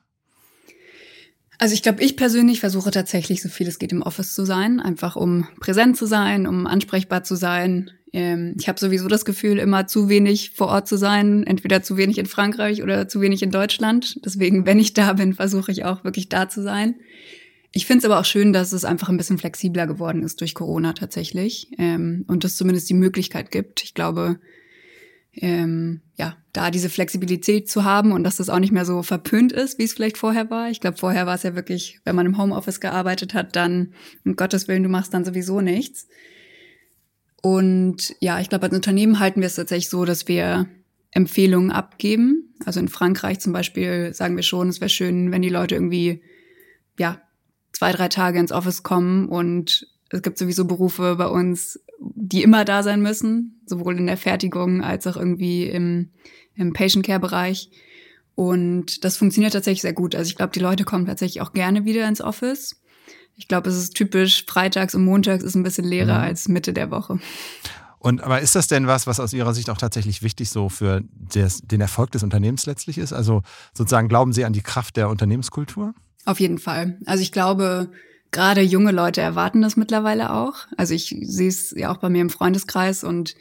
Also ich glaube, ich persönlich versuche tatsächlich, so viel es geht im Office zu sein, einfach um präsent zu sein, um ansprechbar zu sein, ich habe sowieso das Gefühl, immer zu wenig vor Ort zu sein, entweder zu wenig in Frankreich oder zu wenig in Deutschland. Deswegen, wenn ich da bin, versuche ich auch wirklich da zu sein. Ich finde es aber auch schön, dass es einfach ein bisschen flexibler geworden ist durch Corona tatsächlich ähm, und es zumindest die Möglichkeit gibt. Ich glaube, ähm, ja, da diese Flexibilität zu haben und dass das auch nicht mehr so verpönt ist, wie es vielleicht vorher war. Ich glaube, vorher war es ja wirklich, wenn man im Homeoffice gearbeitet hat, dann, um Gottes Willen, du machst dann sowieso nichts. Und ja, ich glaube, als Unternehmen halten wir es tatsächlich so, dass wir Empfehlungen abgeben. Also in Frankreich zum Beispiel sagen wir schon, es wäre schön, wenn die Leute irgendwie, ja, zwei, drei Tage ins Office kommen und es gibt sowieso Berufe bei uns, die immer da sein müssen, sowohl in der Fertigung als auch irgendwie im, im Patient Care Bereich. Und das funktioniert tatsächlich sehr gut. Also ich glaube, die Leute kommen tatsächlich auch gerne wieder ins Office. Ich glaube, es ist typisch, freitags und montags ist ein bisschen leerer mhm. als Mitte der Woche. Und aber ist das denn was, was aus Ihrer Sicht auch tatsächlich wichtig so für des, den Erfolg des Unternehmens letztlich ist? Also sozusagen glauben Sie an die Kraft der Unternehmenskultur? Auf jeden Fall. Also ich glaube, gerade junge Leute erwarten das mittlerweile auch. Also ich sehe es ja auch bei mir im Freundeskreis und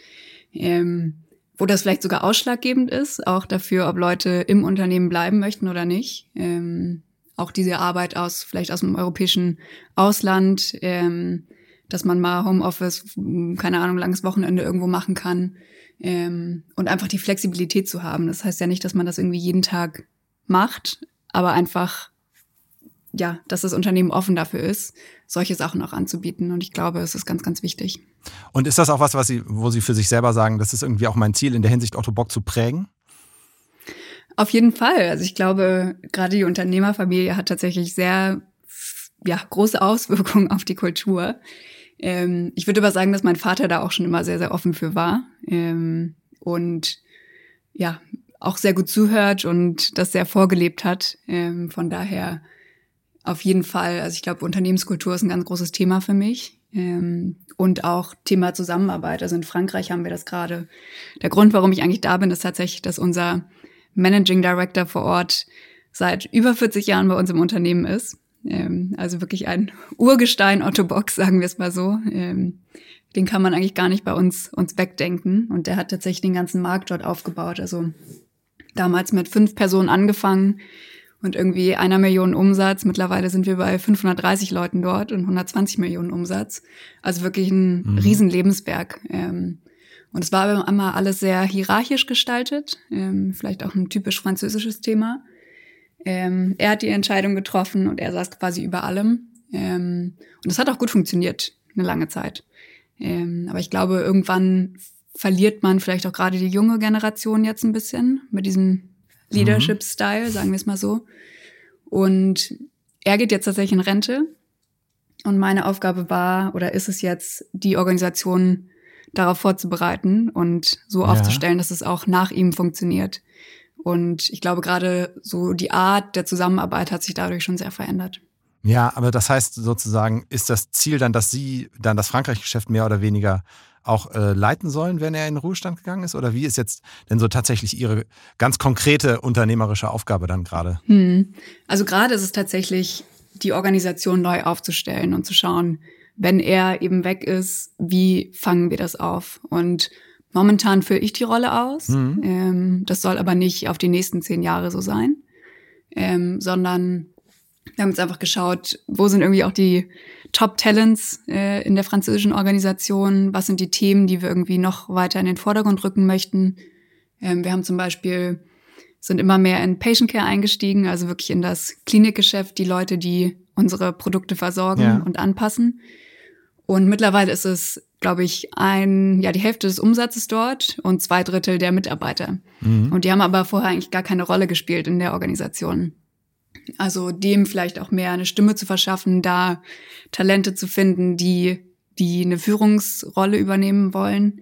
ähm, wo das vielleicht sogar ausschlaggebend ist, auch dafür, ob Leute im Unternehmen bleiben möchten oder nicht. Ähm, auch diese Arbeit aus, vielleicht aus dem europäischen Ausland, ähm, dass man mal Homeoffice, keine Ahnung, langes Wochenende irgendwo machen kann. Ähm, und einfach die Flexibilität zu haben. Das heißt ja nicht, dass man das irgendwie jeden Tag macht, aber einfach ja, dass das Unternehmen offen dafür ist, solche Sachen auch anzubieten. Und ich glaube, es ist ganz, ganz wichtig. Und ist das auch was, was Sie, wo Sie für sich selber sagen, das ist irgendwie auch mein Ziel, in der Hinsicht Otto Bock zu prägen? Auf jeden Fall. Also ich glaube, gerade die Unternehmerfamilie hat tatsächlich sehr ja, große Auswirkungen auf die Kultur. Ähm, ich würde aber sagen, dass mein Vater da auch schon immer sehr, sehr offen für war. Ähm, und ja, auch sehr gut zuhört und das sehr vorgelebt hat. Ähm, von daher auf jeden Fall. Also ich glaube, Unternehmenskultur ist ein ganz großes Thema für mich. Ähm, und auch Thema Zusammenarbeit. Also in Frankreich haben wir das gerade. Der Grund, warum ich eigentlich da bin, ist tatsächlich, dass unser Managing Director vor Ort seit über 40 Jahren bei uns im Unternehmen ist. Ähm, also wirklich ein (laughs) Urgestein Otto Box, sagen wir es mal so. Ähm, den kann man eigentlich gar nicht bei uns, uns wegdenken. Und der hat tatsächlich den ganzen Markt dort aufgebaut. Also damals mit fünf Personen angefangen, und irgendwie einer Million Umsatz. Mittlerweile sind wir bei 530 Leuten dort und 120 Millionen Umsatz. Also wirklich ein mhm. Riesenlebenswerk. Ähm, und es war aber immer alles sehr hierarchisch gestaltet, ähm, vielleicht auch ein typisch französisches Thema. Ähm, er hat die Entscheidung getroffen und er saß quasi über allem. Ähm, und das hat auch gut funktioniert, eine lange Zeit. Ähm, aber ich glaube, irgendwann verliert man vielleicht auch gerade die junge Generation jetzt ein bisschen mit diesem Leadership-Style, sagen wir es mal so. Und er geht jetzt tatsächlich in Rente. Und meine Aufgabe war oder ist es jetzt, die Organisation darauf vorzubereiten und so ja. aufzustellen, dass es auch nach ihm funktioniert. Und ich glaube, gerade so die Art der Zusammenarbeit hat sich dadurch schon sehr verändert. Ja, aber das heißt sozusagen, ist das Ziel dann, dass Sie dann das Frankreich-Geschäft mehr oder weniger auch äh, leiten sollen, wenn er in den Ruhestand gegangen ist? Oder wie ist jetzt denn so tatsächlich Ihre ganz konkrete unternehmerische Aufgabe dann gerade? Hm. Also gerade ist es tatsächlich, die Organisation neu aufzustellen und zu schauen, wenn er eben weg ist, wie fangen wir das auf? Und momentan fülle ich die Rolle aus. Mhm. Ähm, das soll aber nicht auf die nächsten zehn Jahre so sein, ähm, sondern wir haben jetzt einfach geschaut, wo sind irgendwie auch die Top-Talents äh, in der französischen Organisation, was sind die Themen, die wir irgendwie noch weiter in den Vordergrund rücken möchten. Ähm, wir haben zum Beispiel, sind immer mehr in Patient Care eingestiegen, also wirklich in das Klinikgeschäft, die Leute, die unsere Produkte versorgen ja. und anpassen. Und mittlerweile ist es, glaube ich, ein, ja, die Hälfte des Umsatzes dort und zwei Drittel der Mitarbeiter. Mhm. Und die haben aber vorher eigentlich gar keine Rolle gespielt in der Organisation. Also dem vielleicht auch mehr eine Stimme zu verschaffen, da Talente zu finden, die, die eine Führungsrolle übernehmen wollen.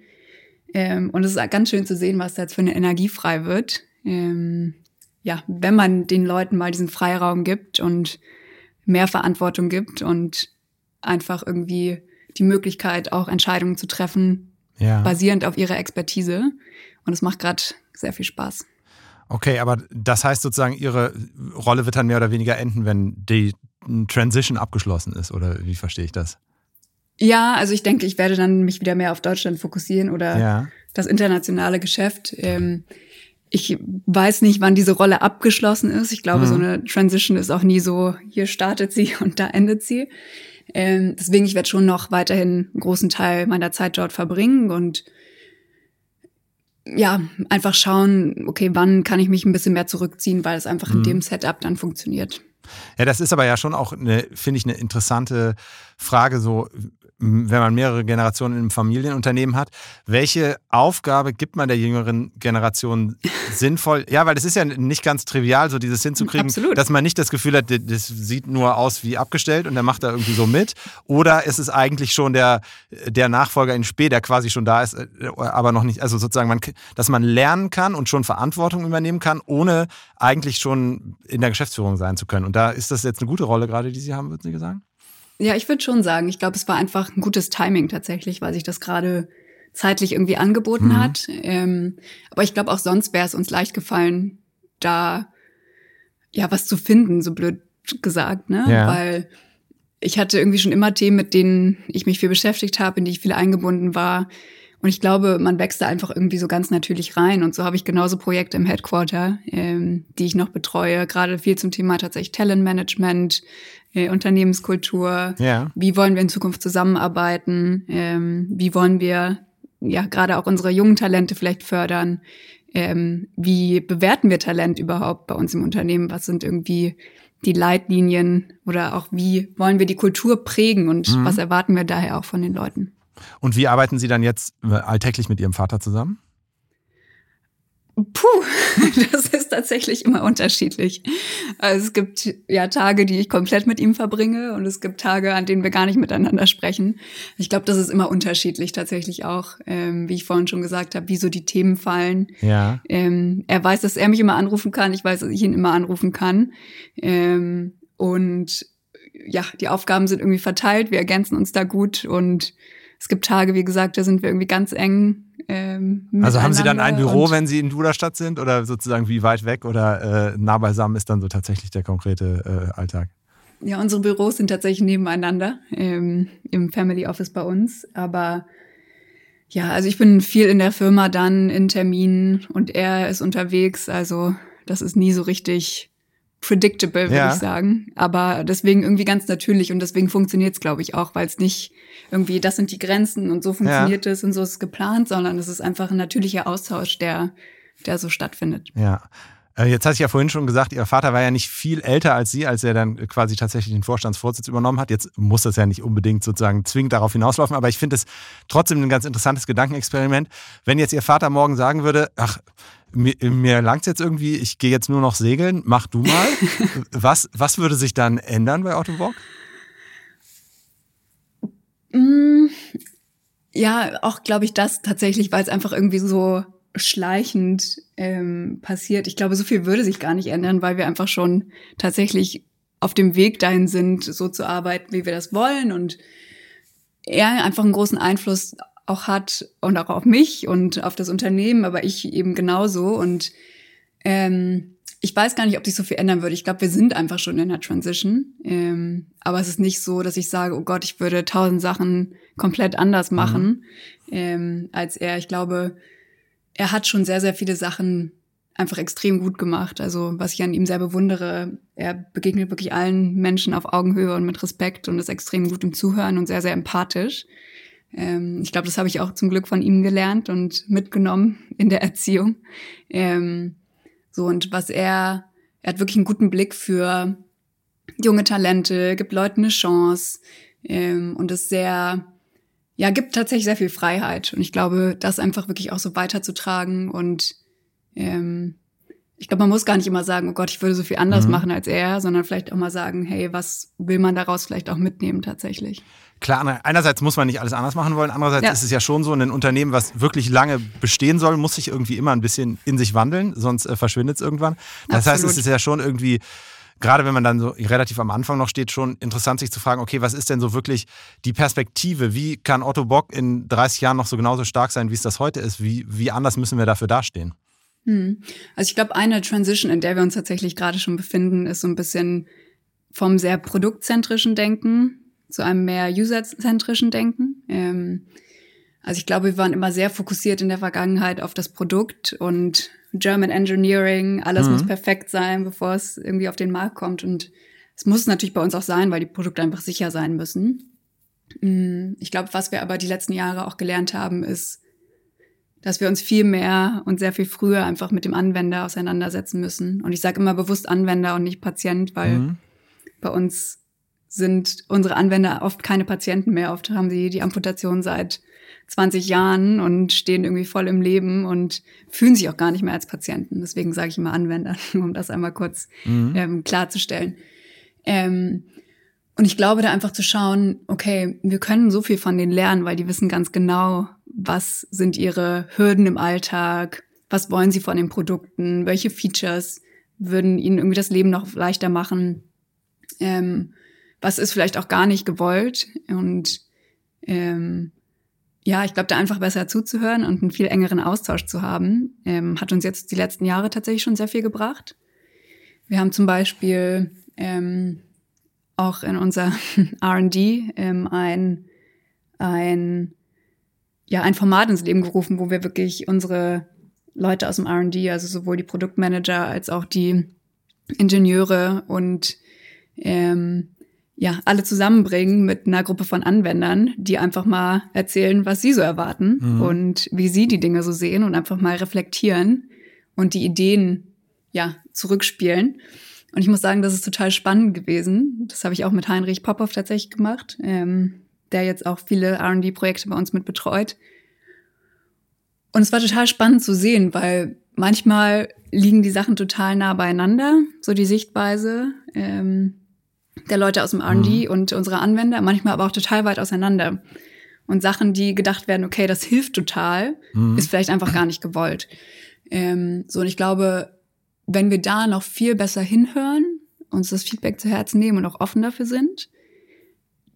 Ähm, und es ist ganz schön zu sehen, was da jetzt für eine Energie frei wird. Ähm, ja, wenn man den Leuten mal diesen Freiraum gibt und mehr Verantwortung gibt und einfach irgendwie die Möglichkeit, auch Entscheidungen zu treffen, ja. basierend auf ihrer Expertise. Und es macht gerade sehr viel Spaß. Okay, aber das heißt sozusagen, Ihre Rolle wird dann mehr oder weniger enden, wenn die Transition abgeschlossen ist, oder wie verstehe ich das? Ja, also ich denke, ich werde dann mich wieder mehr auf Deutschland fokussieren oder ja. das internationale Geschäft. Ähm, ich weiß nicht, wann diese Rolle abgeschlossen ist. Ich glaube, Mhm. so eine Transition ist auch nie so, hier startet sie (laughs) und da endet sie. Ähm, deswegen, ich werde schon noch weiterhin einen großen Teil meiner Zeit dort verbringen und ja, einfach schauen, okay, wann kann ich mich ein bisschen mehr zurückziehen, weil es einfach in Mhm. dem Setup dann funktioniert. Ja, das ist aber ja schon auch, eine, finde ich, eine interessante Frage, so wenn man mehrere Generationen im Familienunternehmen hat. Welche Aufgabe gibt man der jüngeren Generation (laughs) sinnvoll? Ja, weil das ist ja nicht ganz trivial, so dieses hinzukriegen, Absolut. dass man nicht das Gefühl hat, das sieht nur aus wie abgestellt und der macht da irgendwie so mit. Oder ist es eigentlich schon der, der Nachfolger in Spee, der quasi schon da ist, äh, aber noch nicht, also sozusagen, man, dass man lernen kann und schon Verantwortung übernehmen kann, ohne eigentlich schon in der Geschäftsführung sein zu können. Und da ist das jetzt eine gute Rolle gerade, die Sie haben, würden Sie sagen? Ja, ich würde schon sagen, ich glaube, es war einfach ein gutes Timing tatsächlich, weil sich das gerade zeitlich irgendwie angeboten Mhm. hat. Ähm, aber ich glaube, auch sonst wäre es uns leicht gefallen, da ja was zu finden, so blöd gesagt, ne? Ja. Weil ich hatte irgendwie schon immer Themen, mit denen ich mich viel beschäftigt habe, in die ich viel eingebunden war. Und ich glaube, man wächst da einfach irgendwie so ganz natürlich rein. Und so habe ich genauso Projekte im Headquarter, ähm, die ich noch betreue. Gerade viel zum Thema tatsächlich Talentmanagement, äh, Unternehmenskultur. Ja. Wie wollen wir in Zukunft zusammenarbeiten? Ähm, wie wollen wir ja gerade auch unsere jungen Talente vielleicht fördern? Ähm, wie bewerten wir Talent überhaupt bei uns im Unternehmen? Was sind irgendwie die Leitlinien oder auch wie wollen wir die Kultur prägen und Mhm. was erwarten wir daher auch von den Leuten? Und wie arbeiten Sie dann jetzt äh, alltäglich mit Ihrem Vater zusammen? Puh, (laughs) das ist tatsächlich immer unterschiedlich. Also es gibt ja Tage, die ich komplett mit ihm verbringe und es gibt Tage, an denen wir gar nicht miteinander sprechen. Ich glaube, das ist immer unterschiedlich tatsächlich auch, ähm, wie ich vorhin schon gesagt habe, wie so die Themen fallen. Ja. Ähm, er weiß, dass er mich immer anrufen kann. Ich weiß, dass ich ihn immer anrufen kann. Ähm, und ja, die Aufgaben sind irgendwie verteilt. Wir ergänzen uns da gut und es gibt Tage, wie gesagt, da sind wir irgendwie ganz eng. Ähm, Also haben Sie dann ein Büro, wenn Sie in Duderstadt sind oder sozusagen wie weit weg oder äh, nah beisammen ist dann so tatsächlich der konkrete äh, Alltag? Ja, unsere Büros sind tatsächlich nebeneinander ähm, im Family Office bei uns. Aber ja, also ich bin viel in der Firma dann in Terminen und er ist unterwegs. Also das ist nie so richtig predictable, würde Ja. ich sagen. Aber deswegen irgendwie ganz natürlich und deswegen funktioniert es, glaube ich, auch, weil es nicht irgendwie, das sind die Grenzen und so funktioniert es und so ist es geplant, sondern es ist einfach ein natürlicher Austausch, der, der so stattfindet. Ja. Äh, Jetzt hatte ich ja vorhin schon gesagt, Ihr Vater war ja nicht viel älter als Sie, als er dann quasi tatsächlich den Vorstandsvorsitz übernommen hat. Jetzt muss das ja nicht unbedingt sozusagen zwingend darauf hinauslaufen, aber ich finde es trotzdem ein ganz interessantes Gedankenexperiment. Wenn jetzt Ihr Vater morgen sagen würde, ach, mir, mir langt jetzt irgendwie, ich gehe jetzt nur noch segeln, mach du mal. (laughs) was, was würde sich dann ändern bei Bock? Mm, Ja, auch glaube ich das tatsächlich, weil es einfach irgendwie so schleichend ähm, passiert. Ich glaube, so viel würde sich gar nicht ändern, weil wir einfach schon tatsächlich auf dem Weg dahin sind, so zu arbeiten, wie wir das wollen und er einfach einen großen Einfluss auch hat und auch auf mich und auf das Unternehmen, aber ich eben genauso und ähm, ich weiß gar nicht, ob sich so viel ändern würde. Ich glaube, wir sind einfach schon in der Transition. Ähm, aber es ist nicht so, dass ich sage, oh Gott, ich würde tausend Sachen komplett anders machen ähm, als er. Ich glaube, er hat schon sehr, sehr viele Sachen einfach extrem gut gemacht. Also was ich an ihm sehr bewundere, er begegnet wirklich allen Menschen auf Augenhöhe und mit Respekt und ist extrem gut im Zuhören und sehr, sehr empathisch. Ähm, ich glaube, das habe ich auch zum Glück von ihm gelernt und mitgenommen in der Erziehung. Ähm, so, und was er, er hat wirklich einen guten Blick für junge Talente, gibt Leuten eine Chance ähm, und ist sehr, ja, gibt tatsächlich sehr viel Freiheit. Und ich glaube, das einfach wirklich auch so weiterzutragen und ähm, ich glaube, man muss gar nicht immer sagen, oh Gott, ich würde so viel anders Mhm. machen als er, sondern vielleicht auch mal sagen, hey, was will man daraus vielleicht auch mitnehmen tatsächlich? Klar, einerseits muss man nicht alles anders machen wollen, andererseits Ja. ist es ja schon so, ein Unternehmen, was wirklich lange bestehen soll, muss sich irgendwie immer ein bisschen in sich wandeln, sonst äh, verschwindet es irgendwann. Das heißt, Absolut. es ist ja schon irgendwie, gerade wenn man dann so relativ am Anfang noch steht, schon interessant, sich zu fragen, okay, was ist denn so wirklich die Perspektive? Wie kann Otto Bock in 30 Jahren noch so genauso stark sein, wie es das heute ist? Wie, wie anders müssen wir dafür dastehen? Hm. Also ich glaube, eine Transition, in der wir uns tatsächlich gerade schon befinden, ist so ein bisschen vom sehr produktzentrischen Denken zu einem mehr userzentrischen Denken. Ähm, also ich glaube, wir waren immer sehr fokussiert in der Vergangenheit auf das Produkt und German Engineering, alles mhm. muss perfekt sein, bevor es irgendwie auf den Markt kommt. Und es muss natürlich bei uns auch sein, weil die Produkte einfach sicher sein müssen. Mm, ich glaube, was wir aber die letzten Jahre auch gelernt haben, ist, dass wir uns viel mehr und sehr viel früher einfach mit dem Anwender auseinandersetzen müssen. Und ich sage immer bewusst Anwender und nicht Patient, weil mhm. bei uns sind unsere Anwender oft keine Patienten mehr. Oft haben sie die Amputation seit 20 Jahren und stehen irgendwie voll im Leben und fühlen sich auch gar nicht mehr als Patienten. Deswegen sage ich immer Anwender, (laughs) um das einmal kurz mhm. ähm, klarzustellen. Ähm, und ich glaube, da einfach zu schauen, okay, wir können so viel von denen lernen, weil die wissen ganz genau, was sind ihre Hürden im Alltag, was wollen sie von den Produkten, welche Features würden ihnen irgendwie das Leben noch leichter machen, ähm, was ist vielleicht auch gar nicht gewollt. Und ähm, ja, ich glaube, da einfach besser zuzuhören und einen viel engeren Austausch zu haben, ähm, hat uns jetzt die letzten Jahre tatsächlich schon sehr viel gebracht. Wir haben zum Beispiel ähm, auch in unser (laughs) R&D ähm, ein, ein, ja, ein Format ins Leben gerufen, wo wir wirklich unsere Leute aus dem R&D, also sowohl die Produktmanager als auch die Ingenieure und ähm, ja, alle zusammenbringen mit einer Gruppe von Anwendern, die einfach mal erzählen, was sie so erwarten mhm. und wie sie die Dinge so sehen und einfach mal reflektieren und die Ideen ja zurückspielen. Und ich muss sagen, das ist total spannend gewesen. Das habe ich auch mit Heinrich Popov tatsächlich gemacht, ähm, der jetzt auch viele RD-Projekte bei uns mit betreut. Und es war total spannend zu sehen, weil manchmal liegen die Sachen total nah beieinander, so die Sichtweise ähm, der Leute aus dem RD mhm. und unserer Anwender, manchmal aber auch total weit auseinander. Und Sachen, die gedacht werden, okay, das hilft total, mhm. ist vielleicht einfach gar nicht gewollt. Ähm, so, und ich glaube, wenn wir da noch viel besser hinhören, uns das Feedback zu Herzen nehmen und auch offen dafür sind,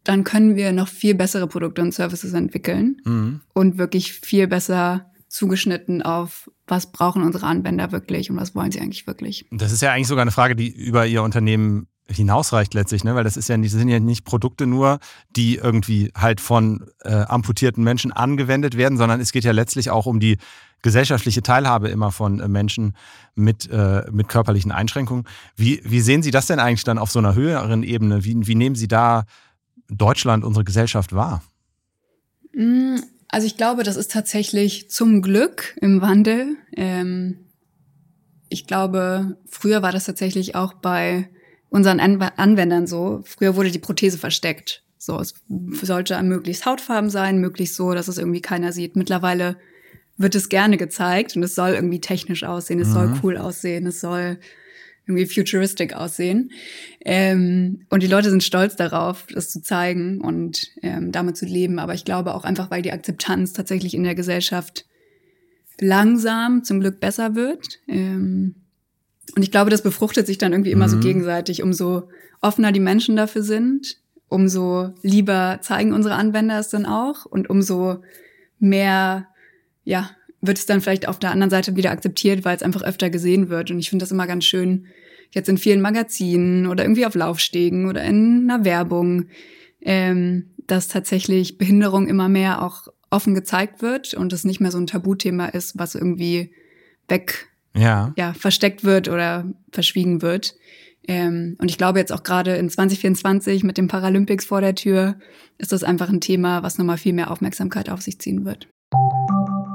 dann können wir noch viel bessere Produkte und Services entwickeln mhm. und wirklich viel besser zugeschnitten auf, was brauchen unsere Anwender wirklich und was wollen sie eigentlich wirklich. Das ist ja eigentlich sogar eine Frage, die über Ihr Unternehmen hinausreicht letztlich, ne? weil das ist ja nicht, das sind ja nicht Produkte nur, die irgendwie halt von äh, amputierten Menschen angewendet werden, sondern es geht ja letztlich auch um die gesellschaftliche Teilhabe immer von äh, Menschen mit, äh, mit körperlichen Einschränkungen. Wie, wie sehen Sie das denn eigentlich dann auf so einer höheren Ebene? Wie, wie nehmen Sie da Deutschland, unsere Gesellschaft wahr? Mm, also ich glaube, das ist tatsächlich zum Glück im Wandel. Ähm, ich glaube, früher war das tatsächlich auch bei unseren Anwendern so. Früher wurde die Prothese versteckt. So, es sollte möglichst Hautfarben sein, möglichst so, dass es irgendwie keiner sieht. Mittlerweile wird es gerne gezeigt und es soll irgendwie technisch aussehen, es mhm. soll cool aussehen, es soll irgendwie futuristic aussehen. Ähm, und die Leute sind stolz darauf, das zu zeigen und ähm, damit zu leben. Aber ich glaube auch einfach, weil die Akzeptanz tatsächlich in der Gesellschaft langsam zum Glück besser wird. Ähm, und ich glaube, das befruchtet sich dann irgendwie immer mhm. so gegenseitig. Umso offener die Menschen dafür sind, umso lieber zeigen unsere Anwender es dann auch und umso mehr ja, wird es dann vielleicht auf der anderen Seite wieder akzeptiert, weil es einfach öfter gesehen wird. Und ich finde das immer ganz schön, jetzt in vielen Magazinen oder irgendwie auf Laufstegen oder in einer Werbung, ähm, dass tatsächlich Behinderung immer mehr auch offen gezeigt wird und es nicht mehr so ein Tabuthema ist, was irgendwie weg ja. Ja, versteckt wird oder verschwiegen wird. Ähm, und ich glaube jetzt auch gerade in 2024 mit dem Paralympics vor der Tür ist das einfach ein Thema, was nochmal viel mehr Aufmerksamkeit auf sich ziehen wird.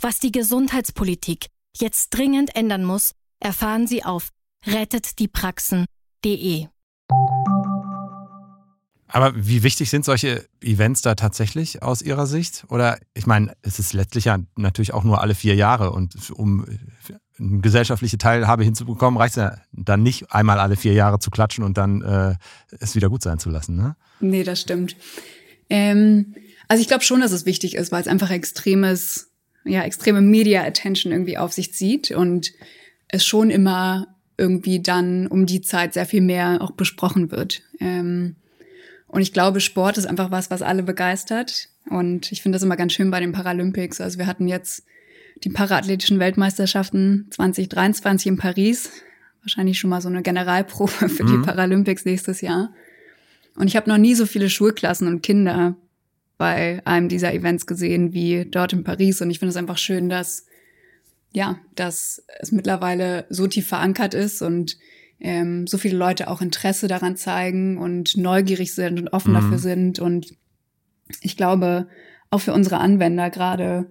Was die Gesundheitspolitik jetzt dringend ändern muss, erfahren Sie auf rettetdiepraxen.de. Aber wie wichtig sind solche Events da tatsächlich aus Ihrer Sicht? Oder ich meine, es ist letztlich ja natürlich auch nur alle vier Jahre und um eine gesellschaftliche Teilhabe hinzubekommen, reicht es ja dann nicht einmal alle vier Jahre zu klatschen und dann äh, es wieder gut sein zu lassen. Ne? Nee, das stimmt. Ähm, also ich glaube schon, dass es wichtig ist, weil es einfach extremes ja, extreme Media Attention irgendwie auf sich zieht und es schon immer irgendwie dann um die Zeit sehr viel mehr auch besprochen wird. Ähm, und ich glaube, Sport ist einfach was, was alle begeistert. Und ich finde das immer ganz schön bei den Paralympics. Also wir hatten jetzt die paraathletischen Weltmeisterschaften 2023 in Paris. Wahrscheinlich schon mal so eine Generalprobe (laughs) für mhm. die Paralympics nächstes Jahr. Und ich habe noch nie so viele Schulklassen und Kinder bei einem dieser Events gesehen wie dort in Paris. Und ich finde es einfach schön, dass ja, dass es mittlerweile so tief verankert ist und ähm, so viele Leute auch Interesse daran zeigen und neugierig sind und offen mhm. dafür sind. Und ich glaube, auch für unsere Anwender, gerade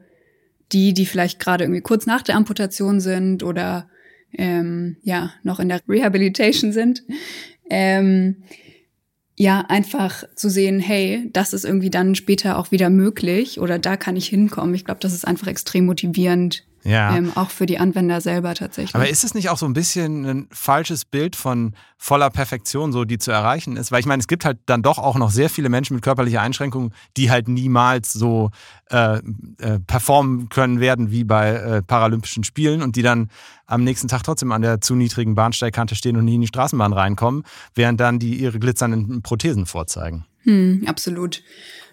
die, die vielleicht gerade irgendwie kurz nach der Amputation sind oder ähm, ja, noch in der Rehabilitation sind, ähm, ja, einfach zu sehen, hey, das ist irgendwie dann später auch wieder möglich oder da kann ich hinkommen. Ich glaube, das ist einfach extrem motivierend ja. Ähm, auch für die Anwender selber tatsächlich. Aber ist es nicht auch so ein bisschen ein falsches Bild von voller Perfektion, so die zu erreichen ist? Weil ich meine, es gibt halt dann doch auch noch sehr viele Menschen mit körperlicher Einschränkung, die halt niemals so äh, äh, performen können werden wie bei äh, Paralympischen Spielen und die dann am nächsten Tag trotzdem an der zu niedrigen Bahnsteigkante stehen und nie in die Straßenbahn reinkommen, während dann die ihre glitzernden Prothesen vorzeigen. Hm, absolut.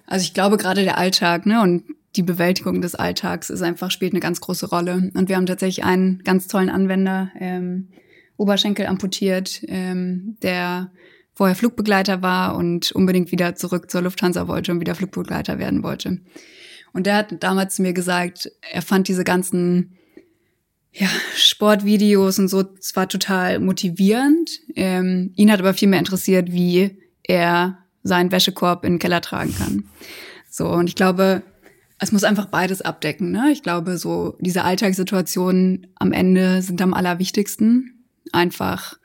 Also ich glaube gerade der Alltag, ne, und die Bewältigung des Alltags ist einfach, spielt eine ganz große Rolle. Und wir haben tatsächlich einen ganz tollen Anwender, ähm, Oberschenkel amputiert, ähm, der vorher Flugbegleiter war und unbedingt wieder zurück zur Lufthansa wollte und wieder Flugbegleiter werden wollte. Und der hat damals zu mir gesagt, er fand diese ganzen ja, Sportvideos und so zwar total motivierend. Ähm, ihn hat aber viel mehr interessiert, wie er seinen Wäschekorb in den Keller tragen kann. So, und ich glaube, es muss einfach beides abdecken. Ne? Ich glaube, so diese Alltagssituationen am Ende sind am allerwichtigsten. Einfach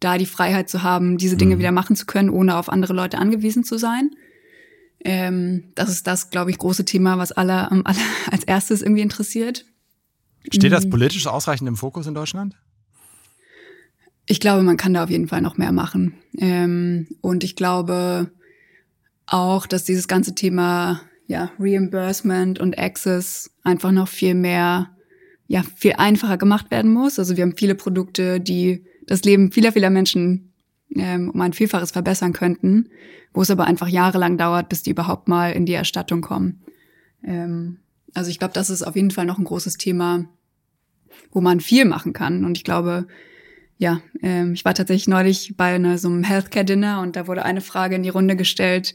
da die Freiheit zu haben, diese Dinge mhm. wieder machen zu können, ohne auf andere Leute angewiesen zu sein. Ähm, das ist das, glaube ich, große Thema, was alle, um, (laughs) alle als erstes irgendwie interessiert. Steht das mhm. politisch ausreichend im Fokus in Deutschland? Ich glaube, man kann da auf jeden Fall noch mehr machen. Ähm, und ich glaube auch, dass dieses ganze Thema ja, Reimbursement und Access einfach noch viel mehr, ja, viel einfacher gemacht werden muss. Also wir haben viele Produkte, die das Leben vieler, vieler Menschen ähm, um ein Vielfaches verbessern könnten, wo es aber einfach jahrelang dauert, bis die überhaupt mal in die Erstattung kommen. Ähm, also ich glaube, das ist auf jeden Fall noch ein großes Thema, wo man viel machen kann. Und ich glaube, ja, ähm, ich war tatsächlich neulich bei einer, so einem Healthcare-Dinner und da wurde eine Frage in die Runde gestellt,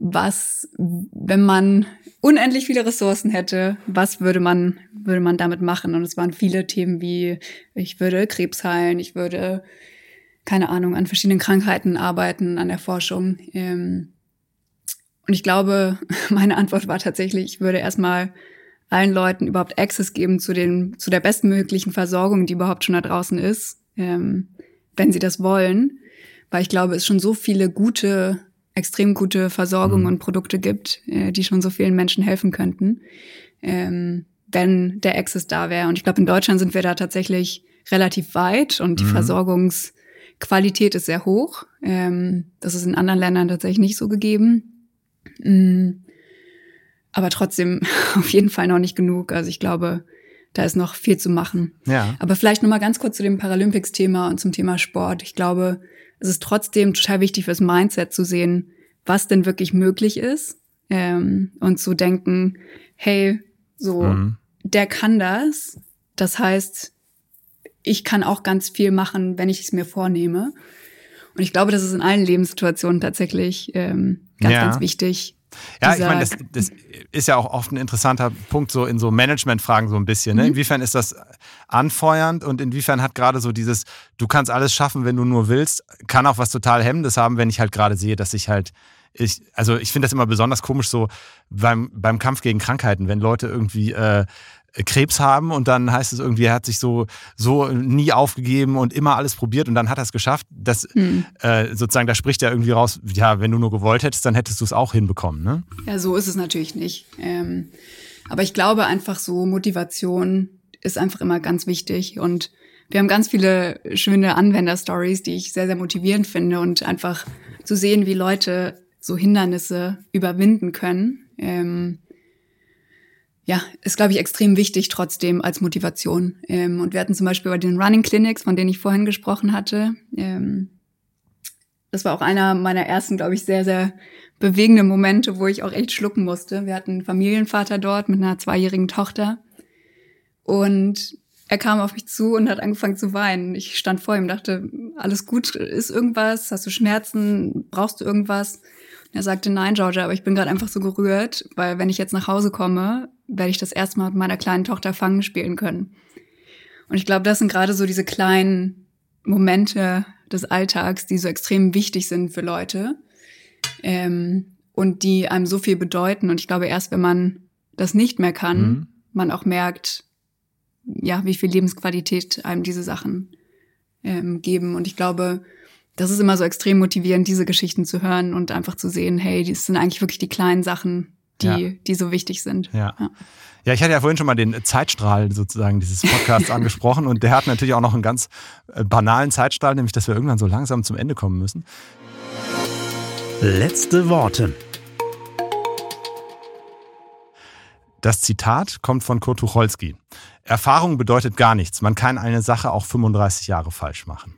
was, wenn man unendlich viele Ressourcen hätte, was würde man, würde man damit machen? Und es waren viele Themen wie, ich würde Krebs heilen, ich würde, keine Ahnung, an verschiedenen Krankheiten arbeiten, an der Forschung. Ähm, und ich glaube, (laughs) meine Antwort war tatsächlich, ich würde erstmal allen Leuten überhaupt Access geben zu den, zu der bestmöglichen Versorgung, die überhaupt schon da draußen ist, ähm, wenn sie das wollen. Weil ich glaube, es schon so viele gute extrem gute Versorgung mhm. und Produkte gibt, äh, die schon so vielen Menschen helfen könnten, ähm, wenn der Access da wäre. Und ich glaube, in Deutschland sind wir da tatsächlich relativ weit und die mhm. Versorgungsqualität ist sehr hoch. Ähm, das ist in anderen Ländern tatsächlich nicht so gegeben. Mhm. Aber trotzdem (laughs) auf jeden Fall noch nicht genug. Also ich glaube, da ist noch viel zu machen. Ja. Aber vielleicht noch mal ganz kurz zu dem Paralympics-Thema und zum Thema Sport. Ich glaube, es ist trotzdem total wichtig fürs Mindset zu sehen, was denn wirklich möglich ist ähm, und zu denken, hey, so, mhm. der kann das. Das heißt, ich kann auch ganz viel machen, wenn ich es mir vornehme. Und ich glaube, das ist in allen Lebenssituationen tatsächlich ähm, ganz, ja. ganz wichtig, ja, ich meine, das, das, ist ja auch oft ein interessanter Punkt so in so Managementfragen so ein bisschen. Ne? Mhm. Inwiefern ist das anfeuernd und inwiefern hat gerade so dieses, du kannst alles schaffen, wenn du nur willst, kann auch was total Hemmendes haben, wenn ich halt gerade sehe, dass ich halt ich, also ich finde das immer besonders komisch so beim, beim Kampf gegen Krankheiten, wenn Leute irgendwie äh, Krebs haben und dann heißt es irgendwie, er hat sich so, so nie aufgegeben und immer alles probiert und dann hat er es geschafft. Das hm. äh, sozusagen, da spricht er irgendwie raus, ja, wenn du nur gewollt hättest, dann hättest du es auch hinbekommen. Ne? Ja, so ist es natürlich nicht. Ähm, aber ich glaube einfach so, Motivation ist einfach immer ganz wichtig und wir haben ganz viele schöne Anwender-Stories, die ich sehr, sehr motivierend finde und einfach zu sehen, wie Leute so Hindernisse überwinden können. Ähm, ja, ist, glaube ich, extrem wichtig trotzdem als Motivation. Ähm, und wir hatten zum Beispiel bei den Running Clinics, von denen ich vorhin gesprochen hatte, ähm, das war auch einer meiner ersten, glaube ich, sehr, sehr bewegende Momente, wo ich auch echt schlucken musste. Wir hatten einen Familienvater dort mit einer zweijährigen Tochter. Und er kam auf mich zu und hat angefangen zu weinen. Ich stand vor ihm, dachte, alles gut, ist irgendwas? Hast du Schmerzen? Brauchst du irgendwas? Und er sagte, nein, Georgia, aber ich bin gerade einfach so gerührt, weil wenn ich jetzt nach Hause komme, werde ich das erste Mal mit meiner kleinen Tochter Fangen spielen können. Und ich glaube, das sind gerade so diese kleinen Momente des Alltags, die so extrem wichtig sind für Leute ähm, und die einem so viel bedeuten. Und ich glaube, erst wenn man das nicht mehr kann, mhm. man auch merkt, ja, wie viel Lebensqualität einem diese Sachen ähm, geben. Und ich glaube, das ist immer so extrem motivierend, diese Geschichten zu hören und einfach zu sehen, hey, das sind eigentlich wirklich die kleinen Sachen, die, ja. die so wichtig sind. Ja. ja. Ja, ich hatte ja vorhin schon mal den Zeitstrahl sozusagen dieses Podcasts (laughs) angesprochen und der hat natürlich auch noch einen ganz äh, banalen Zeitstrahl, nämlich dass wir irgendwann so langsam zum Ende kommen müssen. Letzte Worte. Das Zitat kommt von Kurt Tucholsky. Erfahrung bedeutet gar nichts. Man kann eine Sache auch 35 Jahre falsch machen.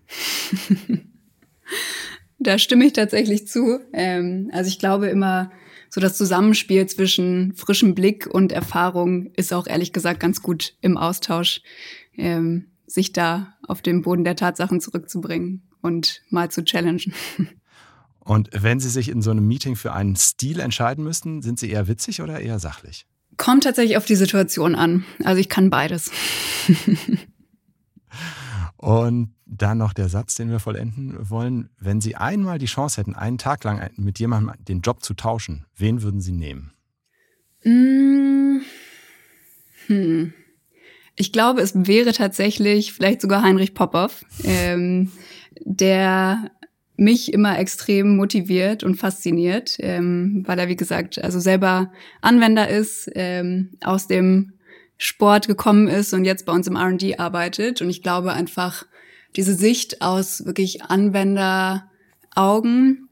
(laughs) (laughs) da stimme ich tatsächlich zu. Ähm, also ich glaube immer, so das Zusammenspiel zwischen frischem Blick und Erfahrung ist auch ehrlich gesagt ganz gut im Austausch, ähm, sich da auf den Boden der Tatsachen zurückzubringen und mal zu challengen. (laughs) Und wenn Sie sich in so einem Meeting für einen Stil entscheiden müssten, sind Sie eher witzig oder eher sachlich? Kommt tatsächlich auf die Situation an. Also ich kann beides. (laughs) Und dann noch der Satz, den wir vollenden wollen. Wenn Sie einmal die Chance hätten, einen Tag lang mit jemandem den Job zu tauschen, wen würden Sie nehmen? Mmh. Hm. Ich glaube, es wäre tatsächlich vielleicht sogar Heinrich Popov, ähm, der mich immer extrem motiviert und fasziniert, ähm, weil er, wie gesagt, also selber Anwender ist, ähm, aus dem Sport gekommen ist und jetzt bei uns im RD arbeitet. Und ich glaube einfach, diese Sicht aus wirklich Anwenderaugen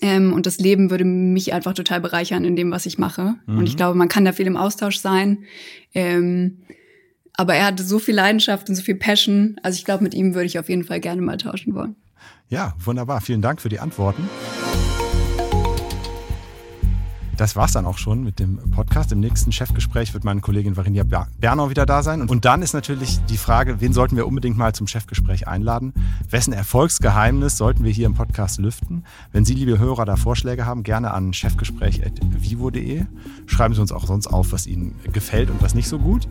ähm, und das Leben würde mich einfach total bereichern in dem, was ich mache. Mhm. Und ich glaube, man kann da viel im Austausch sein. Ähm, aber er hatte so viel Leidenschaft und so viel Passion. Also ich glaube, mit ihm würde ich auf jeden Fall gerne mal tauschen wollen. Ja, wunderbar. Vielen Dank für die Antworten. Das war's dann auch schon mit dem Podcast. Im nächsten Chefgespräch wird meine Kollegin Varinia Bernau wieder da sein. Und dann ist natürlich die Frage, wen sollten wir unbedingt mal zum Chefgespräch einladen? Wessen Erfolgsgeheimnis sollten wir hier im Podcast lüften? Wenn Sie, liebe Hörer, da Vorschläge haben, gerne an chefgespräch.vivo.de. Schreiben Sie uns auch sonst auf, was Ihnen gefällt und was nicht so gut.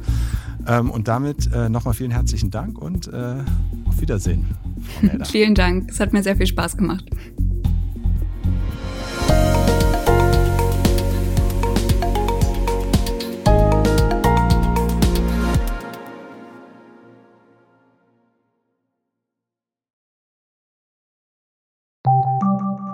Ähm, und damit äh, nochmal vielen herzlichen Dank und äh, auf Wiedersehen. (laughs) Vielen Dank. Es hat mir sehr viel Spaß gemacht.